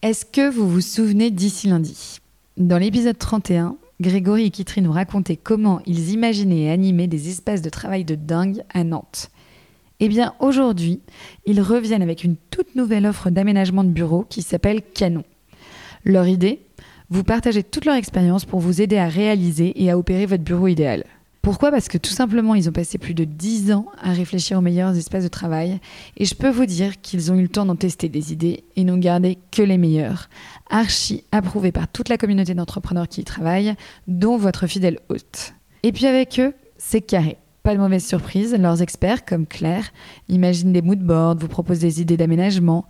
Est-ce que vous vous souvenez d'ici lundi? Dans l'épisode 31, Grégory et Kitry nous racontaient comment ils imaginaient et animaient des espaces de travail de dingue à Nantes. Eh bien, aujourd'hui, ils reviennent avec une toute nouvelle offre d'aménagement de bureau qui s'appelle Canon. Leur idée? Vous partager toute leur expérience pour vous aider à réaliser et à opérer votre bureau idéal. Pourquoi? Parce que tout simplement, ils ont passé plus de 10 ans à réfléchir aux meilleurs espaces de travail et je peux vous dire qu'ils ont eu le temps d'en tester des idées et n'ont gardé que les meilleurs, archi approuvés par toute la communauté d'entrepreneurs qui y travaillent, dont votre fidèle hôte. Et puis avec eux, c'est carré. Pas de mauvaise surprise, leurs experts, comme Claire, imaginent des moodboards, vous proposent des idées d'aménagement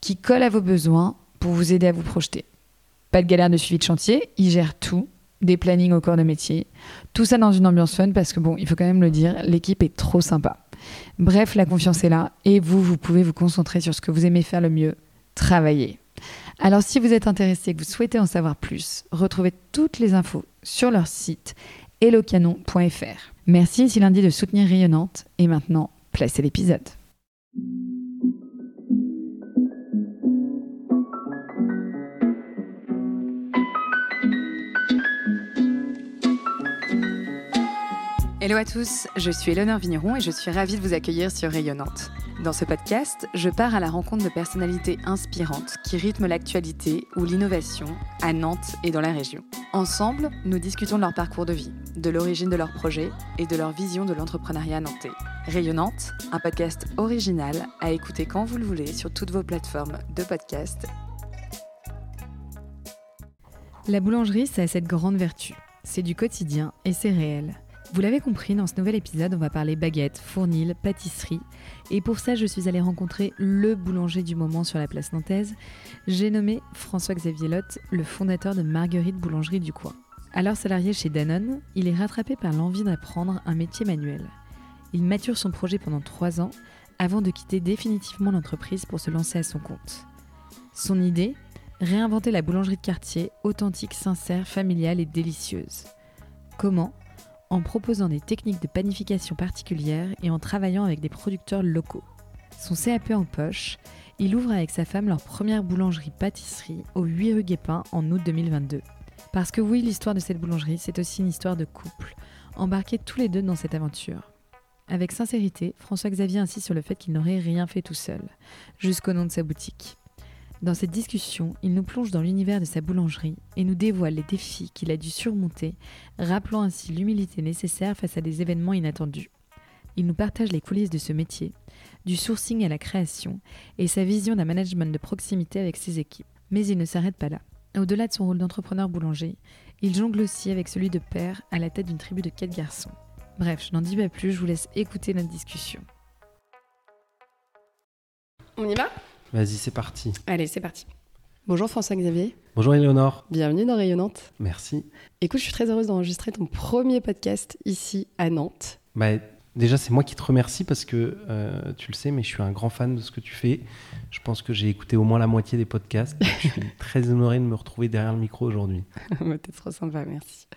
qui collent à vos besoins pour vous aider à vous projeter. Pas de galère de suivi de chantier, ils gèrent tout des plannings au corps de métier. Tout ça dans une ambiance fun parce que bon, il faut quand même le dire, l'équipe est trop sympa. Bref, la confiance est là et vous, vous pouvez vous concentrer sur ce que vous aimez faire le mieux, travailler. Alors si vous êtes intéressé et que vous souhaitez en savoir plus, retrouvez toutes les infos sur leur site hellocanon.fr. Merci ici lundi de soutenir Rayonnante et maintenant, placez l'épisode. Hello à tous, je suis Eleonore Vigneron et je suis ravie de vous accueillir sur Rayonnante. Dans ce podcast, je pars à la rencontre de personnalités inspirantes qui rythment l'actualité ou l'innovation à Nantes et dans la région. Ensemble, nous discutons de leur parcours de vie, de l'origine de leurs projets et de leur vision de l'entrepreneuriat nantais. Rayonnante, un podcast original à écouter quand vous le voulez sur toutes vos plateformes de podcast. La boulangerie, ça a cette grande vertu. C'est du quotidien et c'est réel. Vous l'avez compris, dans ce nouvel épisode, on va parler baguette, fournil, pâtisserie. Et pour ça, je suis allée rencontrer le boulanger du moment sur la place nantaise. J'ai nommé François-Xavier Lotte, le fondateur de Marguerite Boulangerie du coin. Alors salarié chez Danone, il est rattrapé par l'envie d'apprendre un métier manuel. Il mature son projet pendant trois ans avant de quitter définitivement l'entreprise pour se lancer à son compte. Son idée Réinventer la boulangerie de quartier, authentique, sincère, familiale et délicieuse. Comment en proposant des techniques de panification particulières et en travaillant avec des producteurs locaux. Son CAP en poche, il ouvre avec sa femme leur première boulangerie-pâtisserie au 8 rue Guépin en août 2022. Parce que oui, l'histoire de cette boulangerie, c'est aussi une histoire de couple, embarqués tous les deux dans cette aventure. Avec sincérité, François-Xavier insiste sur le fait qu'il n'aurait rien fait tout seul, jusqu'au nom de sa boutique. Dans cette discussion, il nous plonge dans l'univers de sa boulangerie et nous dévoile les défis qu'il a dû surmonter, rappelant ainsi l'humilité nécessaire face à des événements inattendus. Il nous partage les coulisses de ce métier, du sourcing à la création, et sa vision d'un management de proximité avec ses équipes. Mais il ne s'arrête pas là. Au-delà de son rôle d'entrepreneur boulanger, il jongle aussi avec celui de père à la tête d'une tribu de quatre garçons. Bref, je n'en dis pas plus, je vous laisse écouter notre discussion. On y va? Vas-y, c'est parti. Allez, c'est parti. Bonjour François-Xavier. Bonjour Éléonore. Bienvenue dans Rayonnante. Merci. Écoute, je suis très heureuse d'enregistrer ton premier podcast ici à Nantes. Bah, déjà, c'est moi qui te remercie parce que euh, tu le sais, mais je suis un grand fan de ce que tu fais. Je pense que j'ai écouté au moins la moitié des podcasts. je suis très honoré de me retrouver derrière le micro aujourd'hui. T'es trop sympa, merci.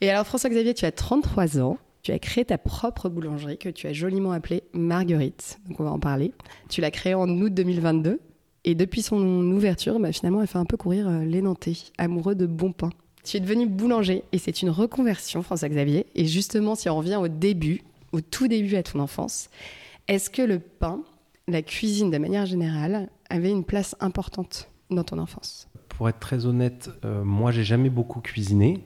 Et alors, François-Xavier, tu as 33 ans. Tu as créé ta propre boulangerie que tu as joliment appelée Marguerite. Donc on va en parler. Tu l'as créée en août 2022. Et depuis son ouverture, bah, finalement, elle fait un peu courir euh, les Nantais, amoureux de bon pain. Tu es devenu boulanger et c'est une reconversion, François-Xavier. Et justement, si on revient au début, au tout début à ton enfance, est-ce que le pain, la cuisine de manière générale, avait une place importante dans ton enfance? Pour être très honnête, euh, moi, j'ai jamais beaucoup cuisiné.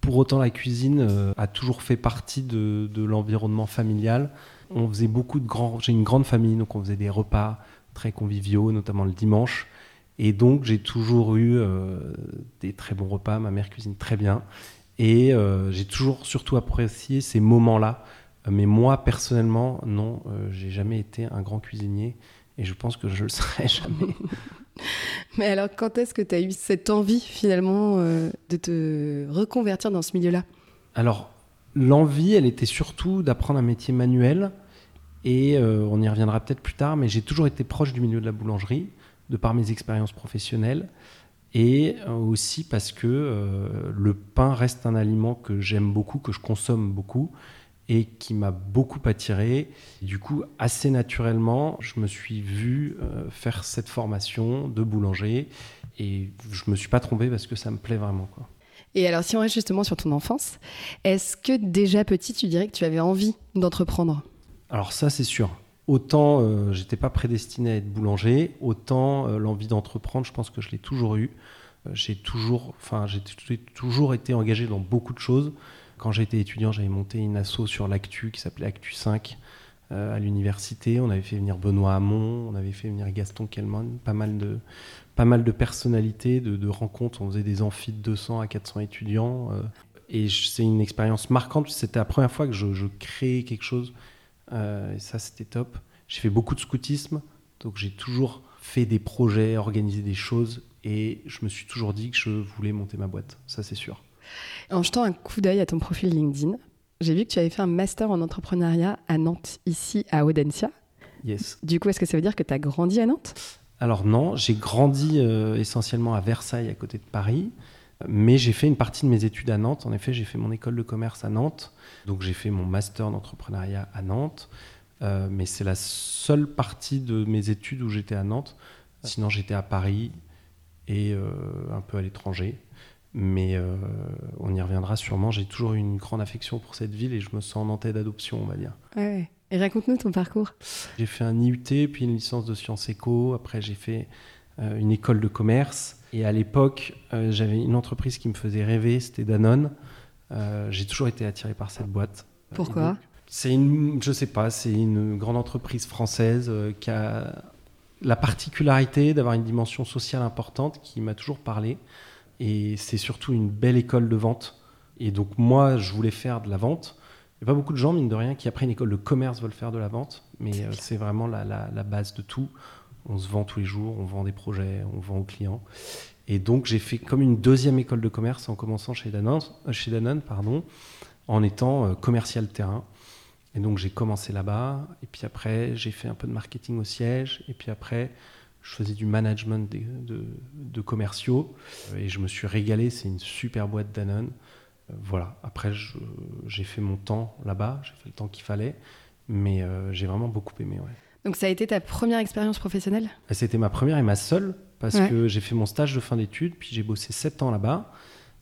Pour autant, la cuisine euh, a toujours fait partie de, l'environnement familial. On faisait beaucoup de grands. J'ai une grande famille, donc on faisait des repas très conviviaux, notamment le dimanche. Et donc, j'ai toujours eu euh, des très bons repas. Ma mère cuisine très bien. Et euh, j'ai toujours surtout apprécié ces moments-là. Mais moi, personnellement, non, j'ai jamais été un grand cuisinier. Et je pense que je le serai jamais. Mais alors, quand est-ce que tu as eu cette envie finalement euh, de te reconvertir dans ce milieu-là? Alors, l'envie, elle était surtout d'apprendre un métier manuel. Et euh, on y reviendra peut-être plus tard, mais j'ai toujours été proche du milieu de la boulangerie, de par mes expériences professionnelles. Et euh, aussi parce que le pain reste un aliment que j'aime beaucoup, que je consomme beaucoup. Et qui m'a beaucoup attiré. du coup, assez naturellement, je me suis vu euh, faire cette formation de boulanger et je me suis pas trompé parce que ça me plaît vraiment. Quoi. Et alors, si on reste justement sur ton enfance, est-ce que déjà petit, tu dirais que tu avais envie d'entreprendre? Alors ça, c'est sûr. Autant euh, j'étais pas prédestiné à être boulanger, autant euh, l'envie d'entreprendre, je pense que je l'ai toujours eu. Euh, j'ai toujours, enfin, j'ai toujours été engagé dans beaucoup de choses. Quand j'étais étudiant, j'avais monté une asso sur l'actu qui s'appelait Actu 5 euh, à l'université. On avait fait venir Benoît Hamon, on avait fait venir Gaston Kellman, pas mal de, pas mal de personnalités, de, rencontres. On faisait des amphis de 200 à 400 étudiants. Euh, et c'est une expérience marquante. C'était la première fois que je, créais quelque chose. Euh, et ça, c'était top. J'ai fait beaucoup de scoutisme. Donc j'ai toujours fait des projets, organisé des choses. Et je me suis toujours dit que je voulais monter ma boîte. Ça, c'est sûr. En jetant un coup d'œil à ton profil LinkedIn, j'ai vu que tu avais fait un master en entrepreneuriat à Nantes, ici à Audencia. Yes. Du coup, est-ce que ça veut dire que tu as grandi à Nantes? Alors non, j'ai grandi euh, essentiellement à Versailles, à côté de Paris. Mais j'ai fait une partie de mes études à Nantes. En effet, j'ai fait mon école de commerce à Nantes. Donc j'ai fait mon master d'entrepreneuriat à Nantes. Euh, mais c'est la seule partie de mes études où j'étais à Nantes. Sinon, j'étais à Paris et euh, un peu à l'étranger. Mais euh, on y reviendra sûrement. J'ai toujours eu une grande affection pour cette ville et je me sens nantais d'adoption, on va dire. Ouais. Et raconte-nous ton parcours. J'ai fait un IUT, puis une licence de sciences éco. Après, j'ai fait euh, une école de commerce. Et à l'époque, euh, j'avais une entreprise qui me faisait rêver, c'était Danone. j'ai toujours été attiré par cette boîte. Pourquoi C'est une, je sais pas, c'est une grande entreprise française qui a la particularité d'avoir une dimension sociale importante qui m'a toujours parlé. Et c'est surtout une belle école de vente. Et donc moi, je voulais faire de la vente. Il n'y a pas beaucoup de gens, mine de rien, qui après une école de commerce veulent faire de la vente. Mais euh, c'est vraiment la, la, base de tout. On se vend tous les jours, on vend des projets, on vend aux clients. Et donc j'ai fait comme une deuxième école de commerce en commençant chez Danone, euh, chez Danone pardon, en étant euh, commercial terrain. Et donc j'ai commencé là-bas. Et puis après, j'ai fait un peu de marketing au siège. Et puis après, je faisais du management de, commerciaux euh, et je me suis régalé. C'est une super boîte Danone. Euh, voilà. Après, j'ai fait mon temps là-bas, j'ai fait le temps qu'il fallait, mais euh, j'ai vraiment beaucoup aimé. Donc, ça a été ta première expérience professionnelle? C'était ma première et ma seule, parce que j'ai fait mon stage de fin d'études, puis j'ai bossé sept ans là-bas.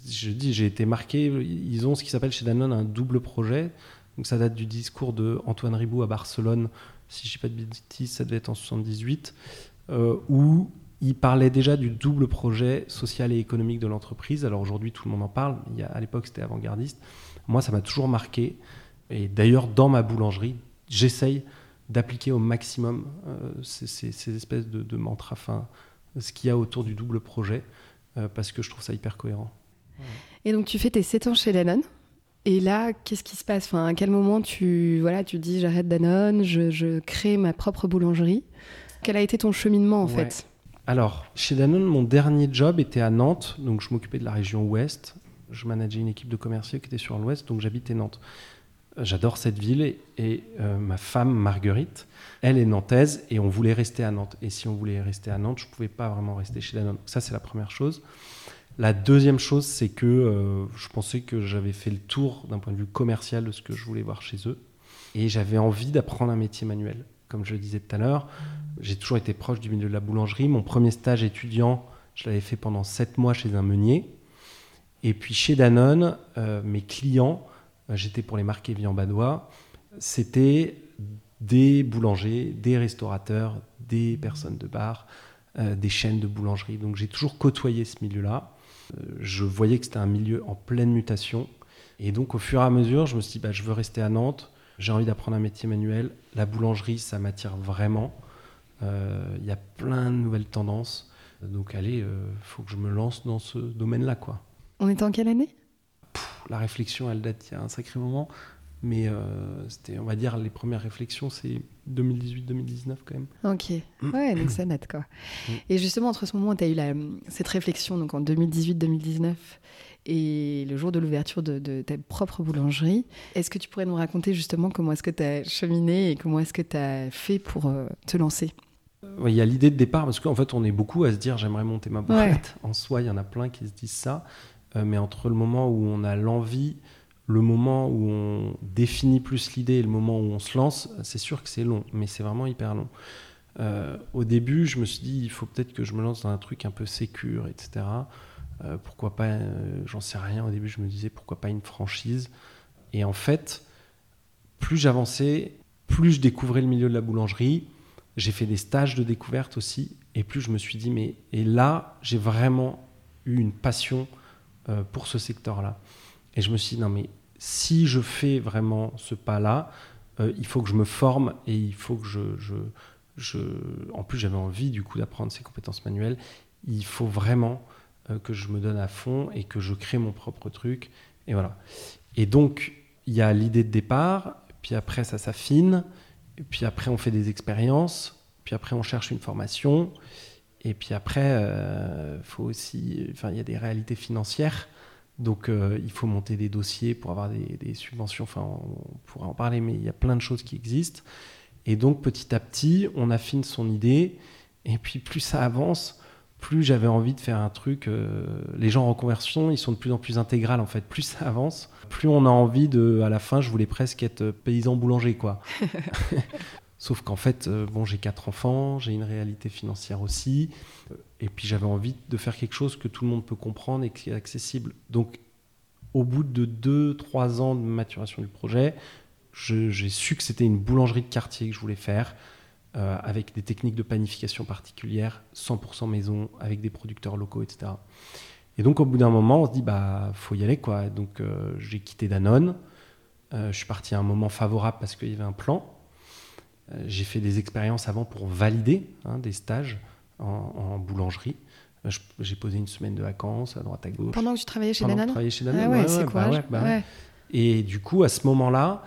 Je dis, j'ai été marqué. Ils ont ce qui s'appelle chez Danone un double projet. Donc, ça date du discours de Antoine Ribou à Barcelone. Si je ne dis pas de bêtises, ça devait être en 78 euh, où il parlait déjà du double projet social et économique de l'entreprise. Alors aujourd'hui, tout le monde en parle. À l'époque, c'était avant-gardiste. Moi, ça m'a toujours marqué. Et d'ailleurs, dans ma boulangerie, j'essaye d'appliquer au maximum euh, ces, espèces de, de mantras, ce qu'il y a autour du double projet, euh, parce que je trouve ça hyper cohérent. Et donc, tu fais tes 7 ans chez Danone. Et là, qu'est-ce qui se passe? Enfin, À quel moment tu, voilà, tu dis j'arrête Danone, je crée ma propre boulangerie? Quel a été ton cheminement en fait? Alors, chez Danone, mon dernier job était à Nantes, donc je m'occupais de la région ouest. Je manageais une équipe de commerciaux qui était sur l'ouest, donc j'habitais Nantes. J'adore cette ville et, euh, ma femme Marguerite, elle est nantaise et on voulait rester à Nantes. Et si on voulait rester à Nantes, je ne pouvais pas vraiment rester chez Danone. Ça, c'est la première chose. La deuxième chose, c'est que euh, je pensais que j'avais fait le tour d'un point de vue commercial de ce que je voulais voir chez eux. Et j'avais envie d'apprendre un métier manuel. Comme je le disais tout à l'heure, j'ai toujours été proche du milieu de la boulangerie. Mon premier stage étudiant, je l'avais fait pendant sept mois chez un meunier. Et puis chez Danone, euh, mes clients, euh, j'étais pour les marques Evian Badois, c'était des boulangers, des restaurateurs, des personnes de bar, euh, des chaînes de boulangerie. Donc j'ai toujours côtoyé ce milieu-là. je voyais que c'était un milieu en pleine mutation. Et donc au fur et à mesure, je me suis dit, bah, je veux rester à Nantes, j'ai envie d'apprendre un métier manuel. La boulangerie, ça m'attire vraiment. Euh, il y a plein de nouvelles tendances. Donc allez, il euh, faut que je me lance dans ce domaine-là. quoi. On est en quelle année? La réflexion, elle date il y a un sacré moment. Mais euh, c'était, on va dire, les premières réflexions, c'est 2018-2019 quand même. Ok, ouais, donc ça date quoi. Mm. Et justement, entre ce moment où tu as eu la, cette réflexion, donc en 2018-2019, et le jour de l'ouverture de, ta propre boulangerie. Est-ce que tu pourrais nous raconter justement comment est-ce que tu as cheminé et comment est-ce que tu as fait pour euh, te lancer? Il y a l'idée de départ, parce qu'en fait, on est beaucoup à se dire j'aimerais monter ma boîte. En soi, il y en a plein qui se disent ça. Euh, mais entre le moment où on a l'envie, le moment où on définit plus l'idée et le moment où on se lance, c'est sûr que c'est long, mais c'est vraiment hyper long. Euh, au début, je me suis dit, il faut peut-être que je me lance dans un truc un peu sécure, etc. Euh, pourquoi pas, euh, j'en sais rien. Au début, je me disais, pourquoi pas une franchise? Et en fait, plus j'avançais, plus je découvrais le milieu de la boulangerie. J'ai fait des stages de découverte aussi. Et plus je me suis dit, mais et là, j'ai vraiment eu une passion pour ce secteur-là. Et je me suis dit, non, mais si je fais vraiment ce pas-là, il faut que je me forme et il faut que je, je, en plus, j'avais envie du coup d'apprendre ces compétences manuelles. Il faut vraiment euh, que je me donne à fond et que je crée mon propre truc. Et voilà. Et donc, il y a l'idée de départ, puis après, ça s'affine, puis après, on fait des expériences, puis après, on cherche une formation, et puis après, euh, faut aussi, il y a des réalités financières. Donc, euh, il faut monter des dossiers pour avoir des, subventions. Enfin, on pourra en parler, mais il y a plein de choses qui existent. Et donc petit à petit, on affine son idée. Et puis plus ça avance, plus j'avais envie de faire un truc. Euh, les gens en reconversion, ils sont de plus en plus intégrales en fait. Plus ça avance, plus on a envie de. À la fin, je voulais presque être paysan boulanger quoi. Sauf qu'en fait, euh, bon, j'ai quatre enfants, j'ai une réalité financière aussi, et puis j'avais envie de faire quelque chose que tout le monde peut comprendre et qui est accessible. Donc, au bout de deux, trois ans de maturation du projet, j'ai su que c'était une boulangerie de quartier que je voulais faire, euh, avec des techniques de panification particulières, 100% maison, avec des producteurs locaux, etc. Et donc, au bout d'un moment, on se dit, bah, faut y aller, quoi. Donc, euh, j'ai quitté Danone. Euh, je suis parti à un moment favorable parce qu'il y avait un plan. j'ai fait des expériences avant pour valider hein, des stages en, boulangerie. J'ai posé une semaine de vacances à droite à gauche. Pendant que tu travaillais chez Danone travaillais chez Danone, ah ouais, c'est bah bah Et du coup, à ce moment-là,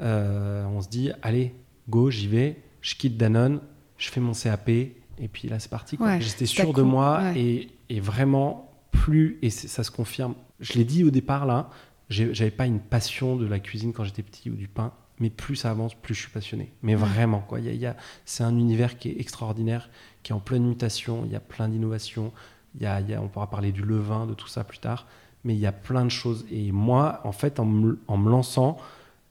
on se dit, allez, go, j'y vais, je quitte Danone, je fais mon CAP, et puis là, c'est parti. J'étais sûr de moi, et, vraiment, plus, et ça se confirme, je l'ai dit au départ, là, j'avais pas une passion de la cuisine quand j'étais petit ou du pain, mais plus ça avance, plus je suis passionné. Mais vraiment, quoi. Y y a, c'est un univers qui est extraordinaire, qui est en pleine mutation, il y a plein d'innovations, y a, y a, on pourra parler du levain, de tout ça plus tard, mais il y a plein de choses. Et moi, en fait, en en me lançant,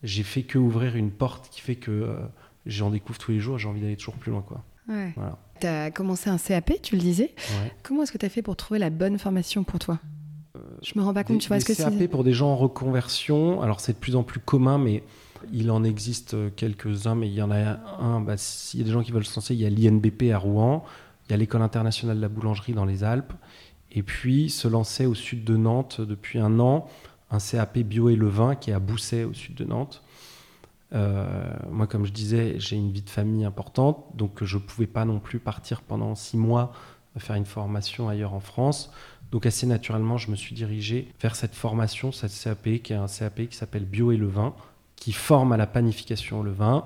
j'ai fait que ouvrir une porte qui fait que euh, j'en découvre tous les jours, j'ai envie d'aller toujours plus loin. Quoi. Tu as commencé un CAP, tu le disais. Comment est-ce que tu as fait pour trouver la bonne formation pour toi? Euh, Je me rends pas compte, tu vois ce que c'est. CAP pour des gens en reconversion, alors c'est de plus en plus commun, mais il en existe euh, quelques-uns, mais il y en a un, bah, s'il y a des gens qui veulent se lancer, il y a l'INBP à Rouen, il y a l'École internationale de la boulangerie dans les Alpes, et puis se lancer au sud de Nantes depuis un an un CAP bio et le vin qui est à Bousset au sud de Nantes. Euh, moi, comme je disais, j'ai une vie de famille importante, donc je ne pouvais pas non plus partir pendant six mois faire une formation ailleurs en France. Donc assez naturellement, je me suis dirigé vers cette formation, cette CAP, qui est un CAP qui s'appelle Bio et le vin, qui forme à la panification au levain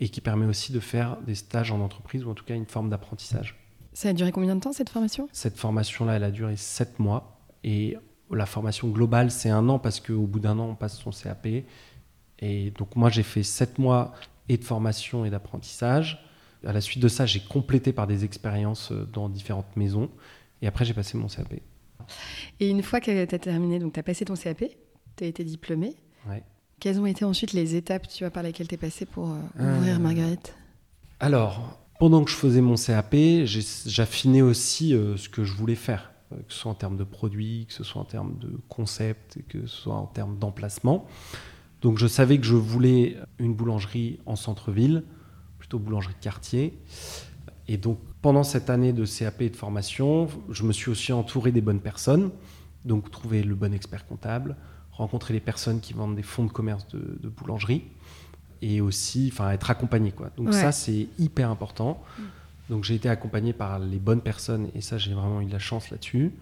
et qui permet aussi de faire des stages en entreprise ou en tout cas une forme d'apprentissage. Ça a duré combien de temps cette formation? Cette formation-là, elle a duré sept mois et la formation globale, c'est un an parce qu'au bout d'un an, on passe son CAP. Et donc moi, j'ai fait sept mois et de formation et d'apprentissage. À la suite de ça, j'ai complété par des expériences euh, dans différentes maisons. Et après, j'ai passé mon CAP. Et une fois que tu as terminé, donc tu as passé ton CAP, tu as été diplômé. Quelles ont été ensuite les étapes tu vois, par lesquelles tu es passé pour euh, ouvrir euh, Marguerite? Alors, pendant que je faisais mon CAP, j'affinais aussi ce que je voulais faire. Euh, que ce soit en termes de produits, que ce soit en termes de concept, que ce soit en termes d'emplacement. Donc je savais que je voulais une boulangerie en centre-ville, plutôt boulangerie de quartier. Et donc pendant cette année de CAP et de formation, je me suis aussi entouré des bonnes personnes, donc trouver le bon expert comptable, rencontrer les personnes qui vendent des fonds de commerce de, boulangerie et aussi enfin être accompagné quoi. Donc ça c'est hyper important. Mm. Donc j'ai été accompagné par les bonnes personnes et ça j'ai vraiment eu de la chance là-dessus.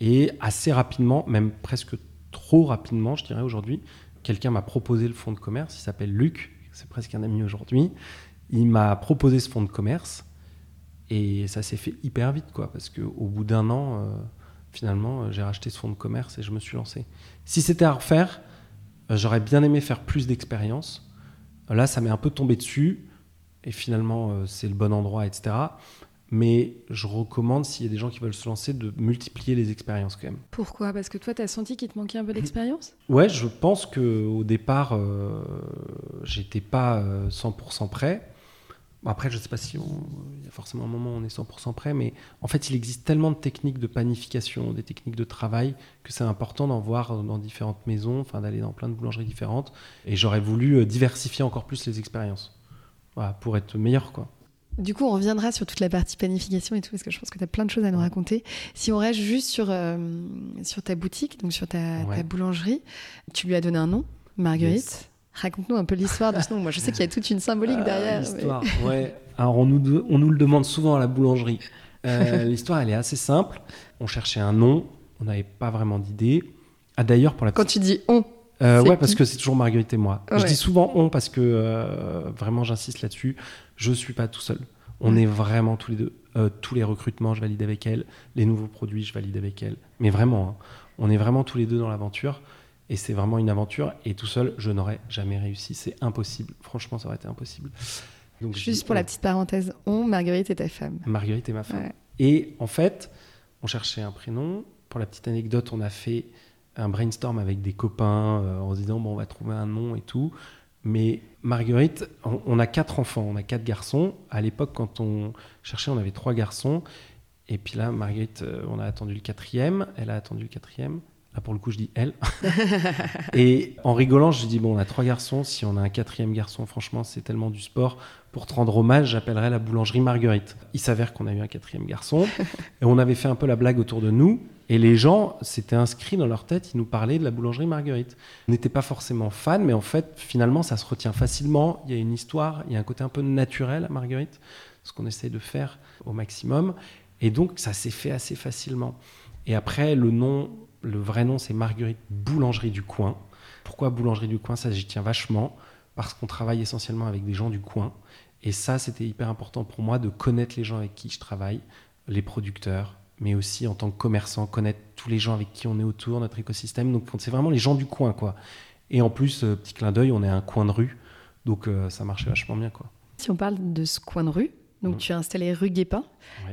Et assez rapidement, même presque trop rapidement, je dirais aujourd'hui, quelqu'un m'a proposé le fonds de commerce. Il s'appelle Luc, c'est presque un ami aujourd'hui. Il m'a proposé ce fonds de commerce et ça s'est fait hyper vite, quoi, parce qu'au bout d'un an, euh, finalement, j'ai racheté ce fonds de commerce et je me suis lancé. Si c'était à refaire, euh, j'aurais bien aimé faire plus d'expérience. Là, ça m'est un peu tombé dessus et finalement euh, c'est le bon endroit, etc. mais je recommande, s'il y a des gens qui veulent se lancer, de multiplier les expériences quand même. Pourquoi? Parce que toi, tu as senti qu'il te manquait un peu d'expérience? Ouais, je pense qu'au départ, euh, j'étais pas 100% prêt. Après, je ne sais pas si il y a forcément un moment où on est 100% prêt, mais en fait, il existe tellement de techniques de panification, des techniques de travail, que c'est important d'en voir dans différentes maisons, enfin d'aller dans plein de boulangeries différentes. Et j'aurais voulu euh, diversifier encore plus les expériences, voilà, pour être meilleur, quoi. Du coup, on reviendra sur toute la partie panification et tout, parce que je pense que tu as plein de choses à nous raconter. Si on reste juste sur, euh, sur ta boutique, donc sur ta, boulangerie, tu lui as donné un nom, Marguerite. Raconte-nous un peu l'histoire de ce nom. Moi, je sais qu'il y a toute une symbolique euh, derrière. L'histoire, ouais. Alors, on nous, on nous le demande souvent à la boulangerie. Euh, l'histoire, elle est assez simple. On cherchait un nom, on n'avait pas vraiment d'idée. Ah, d'ailleurs, pour la Quand tu dis on, euh, ouais, parce que c'est toujours Marguerite et moi. Je dis souvent on parce que euh, vraiment j'insiste là-dessus. Je suis pas tout seul. On est vraiment tous les deux. tous les recrutements, je valide avec elle. Les nouveaux produits, je valide avec elle. Mais vraiment, hein, on est vraiment tous les deux dans l'aventure. Et c'est vraiment une aventure. Et tout seul, je n'aurais jamais réussi. C'est impossible. Franchement, ça aurait été impossible. Donc, Juste pour la petite parenthèse, on, Marguerite est ta femme. Marguerite est ma femme. Et en fait, on cherchait un prénom. Pour la petite anecdote, on a fait un brainstorm avec des copains euh, en se disant bon, on va trouver un nom et tout. Mais Marguerite, on, a quatre enfants, on a quatre garçons. À l'époque, quand on cherchait, on avait trois garçons. Et puis là, Marguerite, euh, on a attendu le quatrième. Elle a attendu le quatrième. Là, pour le coup, je dis elle. et en rigolant, je dis bon, on a trois garçons. Si on a un quatrième garçon, franchement, c'est tellement du sport. Pour te rendre hommage, j'appellerais la boulangerie Marguerite. Il s'avère qu'on a eu un quatrième garçon. Et on avait fait un peu la blague autour de nous. Et les gens s'étaient inscrits dans leur tête, ils nous parlaient de la boulangerie Marguerite. On n'était pas forcément fans, mais en fait, finalement, ça se retient facilement. Il y a une histoire, il y a un côté un peu naturel à Marguerite, ce qu'on essaie de faire au maximum. Et donc, ça s'est fait assez facilement. Et après, le nom le vrai nom, c'est Marguerite Boulangerie du Coin. Pourquoi Boulangerie du Coin? Ça, j'y tiens vachement, parce qu'on travaille essentiellement avec des gens du coin. Et ça, c'était hyper important pour moi de connaître les gens avec qui je travaille, les producteurs, mais aussi en tant que commerçant, connaître tous les gens avec qui on est autour, notre écosystème. Donc, c'est vraiment les gens du coin, quoi. Et en plus, euh, petit clin d'œil, on est un coin de rue, donc euh, ça marchait vachement bien, quoi. Si on parle de ce coin de rue, donc mmh. tu as installé rue Guépin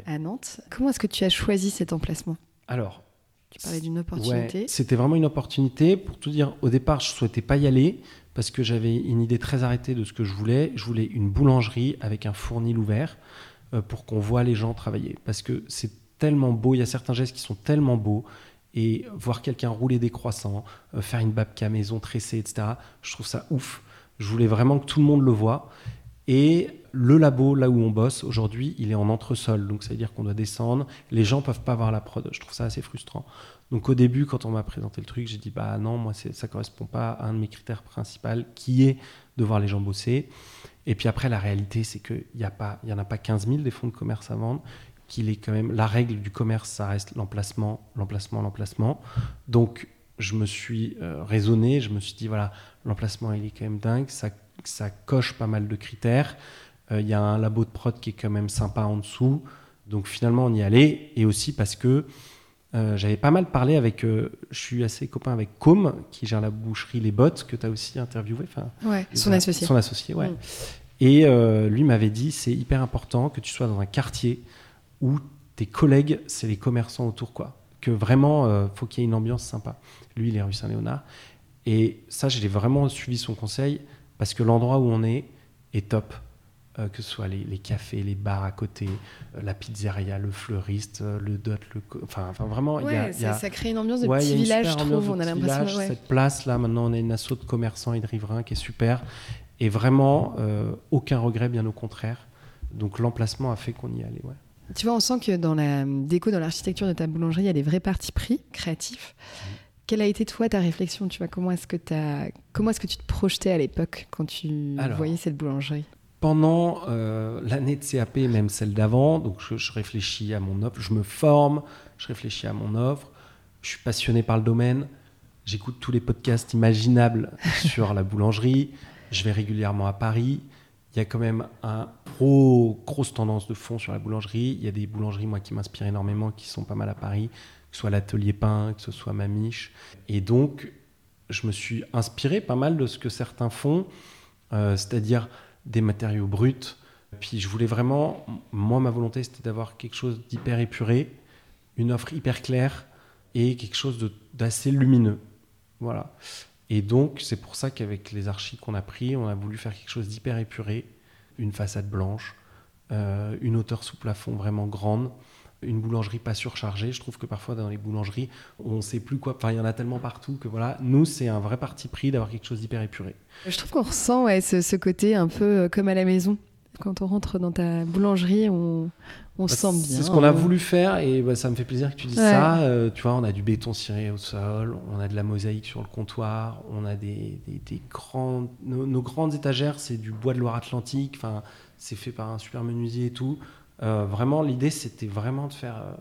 à Nantes. Comment est-ce que tu as choisi cet emplacement? Alors, tu parlais d'une opportunité. c'était vraiment une opportunité. Pour tout dire, au départ, je souhaitais pas y aller parce que j'avais une idée très arrêtée de ce que je voulais. Je voulais une boulangerie avec un fournil ouvert euh, pour qu'on voit les gens travailler. Parce que c'est tellement beau, il y a certains gestes qui sont tellement beaux. Et voir quelqu'un rouler des croissants, euh, faire une babka maison tressée, etc., je trouve ça ouf. Je voulais vraiment que tout le monde le voit. Et le labo, là où on bosse aujourd'hui, il est en entresol. Donc, ça veut dire qu'on doit descendre. Les gens peuvent pas voir la prod. Je trouve ça assez frustrant. Donc, au début, quand on m'a présenté le truc, j'ai dit Bah non, moi, ça correspond pas à un de mes critères principaux, qui est de voir les gens bosser. Et puis après, la réalité, c'est qu'il n'y en a pas 15 000 des fonds de commerce à vendre. Qu'il est quand même la règle du commerce, ça reste l'emplacement, l'emplacement, l'emplacement. Donc, je me suis euh, raisonné, je me suis dit voilà, l'emplacement il est quand même dingue, ça ça coche pas mal de critères. Euh, il y a un labo de prod qui est quand même sympa en dessous. Donc finalement, on y allait. Et aussi parce que euh, j'avais pas mal parlé avec. Euh, je suis assez copain avec Com, qui gère la boucherie Les Bottes, que tu as aussi interviewé. Ouais, son associé. Son associé, ouais. Mm. Et lui m'avait dit c'est hyper important que tu sois dans un quartier où tes collègues, c'est les commerçants autour, quoi. Que vraiment, faut qu'il y ait une ambiance sympa. Lui, il est rue Saint-Léonard. Et ça, j'ai vraiment suivi son conseil parce que l'endroit où on est est top. Euh, que ce soit les, cafés, les bars à côté, euh, la pizzeria, le fleuriste, euh, le dot, le enfin, enfin vraiment, y a, ça, crée une ambiance de petit village, je trouve. On a l'impression. Cette place là, maintenant, on est une asso de commerçants et de riverains qui est super, et vraiment aucun regret, bien au contraire. Donc l'emplacement a fait qu'on y allait. Ouais. Tu vois, on sent que dans la déco, dans l'architecture de ta boulangerie, il y a des vrais partis pris créatifs. Mmh. Quelle a été toi ta réflexion Tu vois comment est-ce que as... comment est-ce que tu te projetais à l'époque quand tu voyais cette boulangerie? Pendant euh, l'année de CAP, même celle d'avant, donc je, réfléchis à mon offre, je me forme, je réfléchis à mon offre, je suis passionné par le domaine, j'écoute tous les podcasts imaginables sur la boulangerie, je vais régulièrement à Paris. Il y a quand même un gros, grosse tendance de fond sur la boulangerie. Il y a des boulangeries, moi, qui m'inspirent énormément, qui sont pas mal à Paris que ce soit l'atelier pain, que ce soit Mamiche. Et donc, je me suis inspiré pas mal de ce que certains font, euh, c'est-à-dire des matériaux bruts, Puis je voulais vraiment, moi ma volonté c'était d'avoir quelque chose d'hyper épuré, une offre hyper claire et quelque chose d'assez lumineux. Voilà. Et donc c'est pour ça qu'avec les archives qu'on a pris, on a voulu faire quelque chose d'hyper épuré, une façade blanche, euh, une hauteur sous plafond vraiment grande, une boulangerie pas surchargée. Je trouve que parfois dans les boulangeries, on ne sait plus quoi. Enfin, il y en a tellement partout que voilà, nous, c'est un vrai parti pris d'avoir quelque chose d'hyper épuré. Je trouve qu'on ressent ce, côté un peu euh, comme à la maison. Quand on rentre dans ta boulangerie, on, on se bah, sent bien. C'est ce qu'on a voulu faire et bah, ça me fait plaisir que tu dises ça. Euh, tu vois, on a du béton ciré au sol, on a de la mosaïque sur le comptoir, on a des, des, grandes. Nos, nos, grandes étagères, c'est du bois de Loire-Atlantique. Enfin, c'est fait par un super menuisier et tout. Euh, vraiment, l'idée, c'était vraiment de faire euh,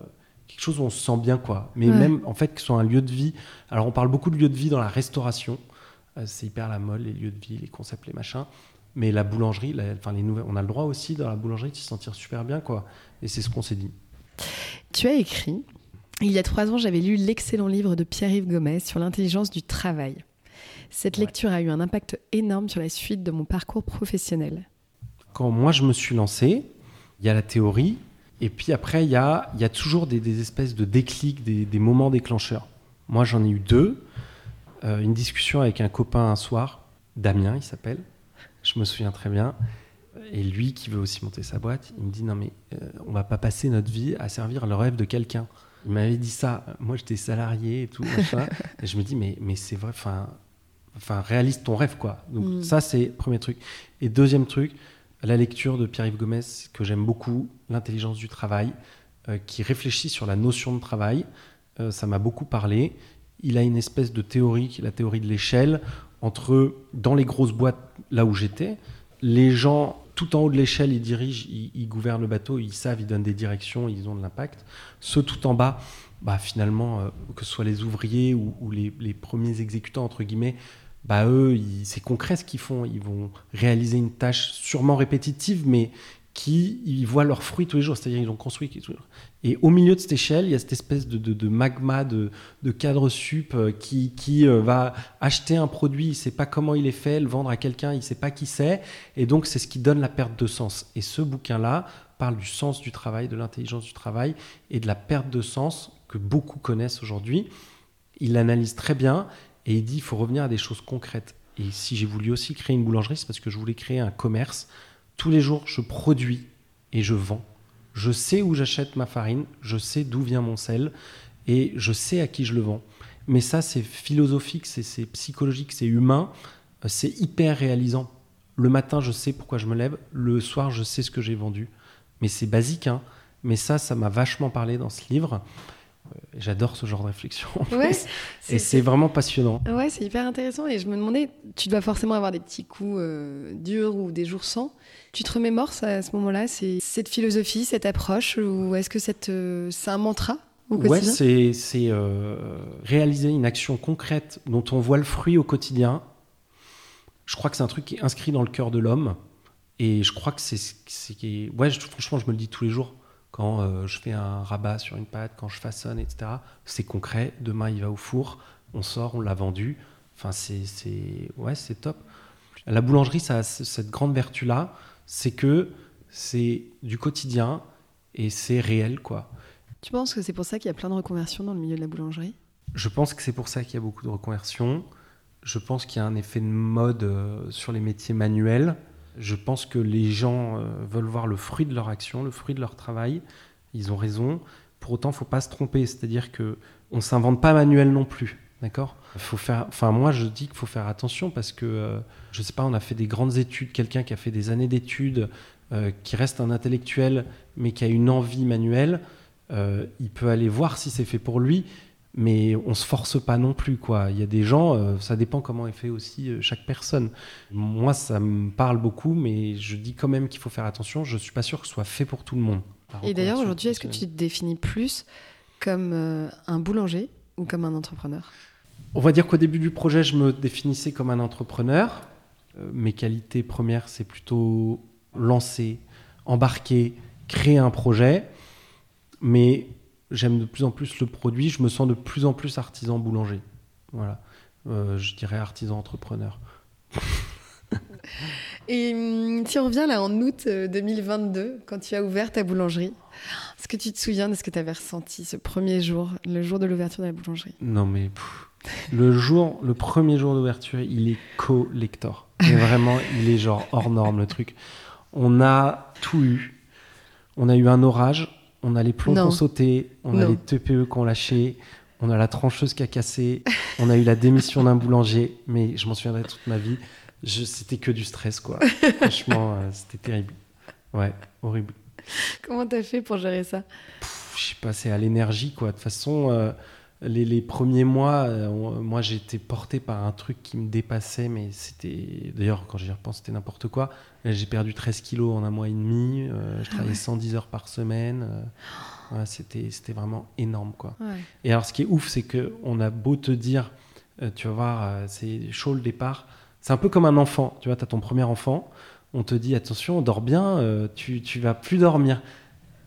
quelque chose où on se sent bien, quoi. Mais même, en fait, que ce soit un lieu de vie. Alors, on parle beaucoup de lieu de vie dans la restauration. Euh, c'est hyper la mode, les lieux de vie, les concepts, les machins. Mais la boulangerie, enfin, les nouvelles, on a le droit aussi, dans la boulangerie, de se sentir super bien, quoi. Et c'est ce qu'on s'est dit. Tu as écrit il y a trois ans, j'avais lu l'excellent livre de Pierre-Yves Gomez sur l'intelligence du travail. Cette lecture a eu un impact énorme sur la suite de mon parcours professionnel. Quand moi je me suis lancé, il y a la théorie, et puis après, il y a, y a toujours des, espèces de déclics, des, moments déclencheurs. Moi, j'en ai eu deux. Euh, une discussion avec un copain un soir, Damien, il s'appelle, je me souviens très bien. Et lui, qui veut aussi monter sa boîte, il me dit Non, mais euh, on va pas passer notre vie à servir le rêve de quelqu'un. Il m'avait dit ça. Moi, j'étais salarié et tout. et je me dis Mais, mais c'est vrai, enfin, réalise ton rêve, quoi. Donc, mm. ça, c'est premier truc. Et deuxième truc, la lecture de Pierre-Yves Gomez, que j'aime beaucoup, L'intelligence du travail, euh, qui réfléchit sur la notion de travail. Euh, ça m'a beaucoup parlé. Il a une espèce de théorie, la théorie de l'échelle, entre, dans les grosses boîtes, là où j'étais, les gens tout en haut de l'échelle, ils dirigent, ils, gouvernent le bateau, ils savent, ils donnent des directions, ils ont de l'impact. Ceux tout en bas, bah, finalement, euh, que ce soit les ouvriers ou, les, les, premiers exécutants, entre guillemets, bah eux, c'est concret ce qu'ils font. Ils vont réaliser une tâche sûrement répétitive, mais qui ils voient leurs fruits tous les jours. C'est-à-dire ils ont construit. Et au milieu de cette échelle, il y a cette espèce de, magma, de, cadre sup euh, qui, qui euh, va acheter un produit, il ne sait pas comment il est fait, le vendre à quelqu'un, il ne sait pas qui c'est. Et donc c'est ce qui donne la perte de sens. Et ce bouquin-là parle du sens du travail, de l'intelligence du travail et de la perte de sens que beaucoup connaissent aujourd'hui. Il l'analyse très bien et il dit il faut revenir à des choses concrètes. Et si j'ai voulu aussi créer une boulangerie, c'est parce que je voulais créer un commerce. Tous les jours, je produis et je vends. Je sais où j'achète ma farine, je sais d'où vient mon sel et je sais à qui je le vends. Mais ça, c'est philosophique, c'est psychologique, c'est humain, c'est hyper réalisant. Le matin, je sais pourquoi je me lève, le soir, je sais ce que j'ai vendu. Mais c'est basique, hein. Mais ça, ça m'a vachement parlé dans ce livre. Euh, j'adore ce genre de réflexion. et c'est vraiment passionnant. Ouais, c'est hyper intéressant. Et je me demandais, tu dois forcément avoir des petits coups euh, durs ou des jours sans. Tu te remémores à ce moment-là C'est cette philosophie, cette approche Ou est-ce que euh, c'est un mantra Ouais, c'est réaliser une action concrète dont on voit le fruit au quotidien. Je crois que c'est un truc qui est inscrit dans le cœur de l'homme. Et je crois que c'est. Ouais, franchement, je me le dis tous les jours quand euh, je fais un rabat sur une pâte, quand je façonne, etc. C'est concret. Demain, il va au four, on sort, on l'a vendu. Enfin, c'est ouais, c'est top. La boulangerie, ça a cette grande vertu-là, c'est que c'est du quotidien et c'est réel, quoi. Tu penses que c'est pour ça qu'il y a plein de reconversions dans le milieu de la boulangerie? Je pense que c'est pour ça qu'il y a beaucoup de reconversions. Je pense qu'il y a un effet de mode euh, sur les métiers manuels. Je pense que les gens euh, veulent voir le fruit de leur action, le fruit de leur travail. Ils ont raison. Pour autant, faut pas se tromper. C'est-à-dire que on s'invente pas manuel non plus. D'accord? Faut faire. Enfin, moi, je dis qu'il faut faire attention parce que, euh, je sais pas, on a fait des grandes études. Quelqu'un qui a fait des années d'études, euh, qui reste un intellectuel, mais qui a une envie manuelle, il peut aller voir si c'est fait pour lui mais on se force pas non plus quoi. Il y a des gens, euh, ça dépend comment est fait aussi euh, chaque personne. Moi, ça me parle beaucoup, mais je dis quand même qu'il faut faire attention. Je suis pas sûr que ce soit fait pour tout le monde. Et d'ailleurs, aujourd'hui, est-ce que tu te définis plus comme euh, un boulanger ou comme un entrepreneur? On va dire qu'au début du projet, je me définissais comme un entrepreneur. mes qualités premières, c'est plutôt lancer, embarquer, créer un projet. Mais j'aime de plus en plus le produit, je me sens de plus en plus artisan boulanger. Voilà. Euh, je dirais artisan entrepreneur. Et hum, si on revient là en août 2022, quand tu as ouvert ta boulangerie, est-ce que tu te souviens de ce que tu avais ressenti ce premier jour, le jour de l'ouverture de la boulangerie? Non, mais le jour, le premier jour d'ouverture, il est collector. Mais vraiment, il est genre hors norme le truc. On a tout eu. On a eu un orage, on a les plombs qui ont sauté, on a les TPE qui ont lâché, on a la trancheuse qui a cassé, on a eu la démission d'un boulanger, mais je m'en souviendrai toute ma vie. C'était que du stress, quoi. Franchement, euh, c'était terrible. Ouais, horrible. Comment t'as fait pour gérer ça? Je sais pas, c'est à l'énergie, quoi. De toute façon, euh, les, premiers mois, euh, moi j'étais porté par un truc qui me dépassait, mais c'était. D'ailleurs, quand j'y repense, c'était n'importe quoi. J'ai perdu 13 kilos en un mois et demi, euh, je ah travaillais 110 heures par semaine. Euh, c'était vraiment énorme, quoi. Et alors, ce qui est ouf, c'est qu'on a beau te dire, tu vas voir, c'est chaud le départ. C'est un peu comme un enfant, tu vois, tu as ton premier enfant, on te dit attention, on dort bien, tu, tu vas plus dormir.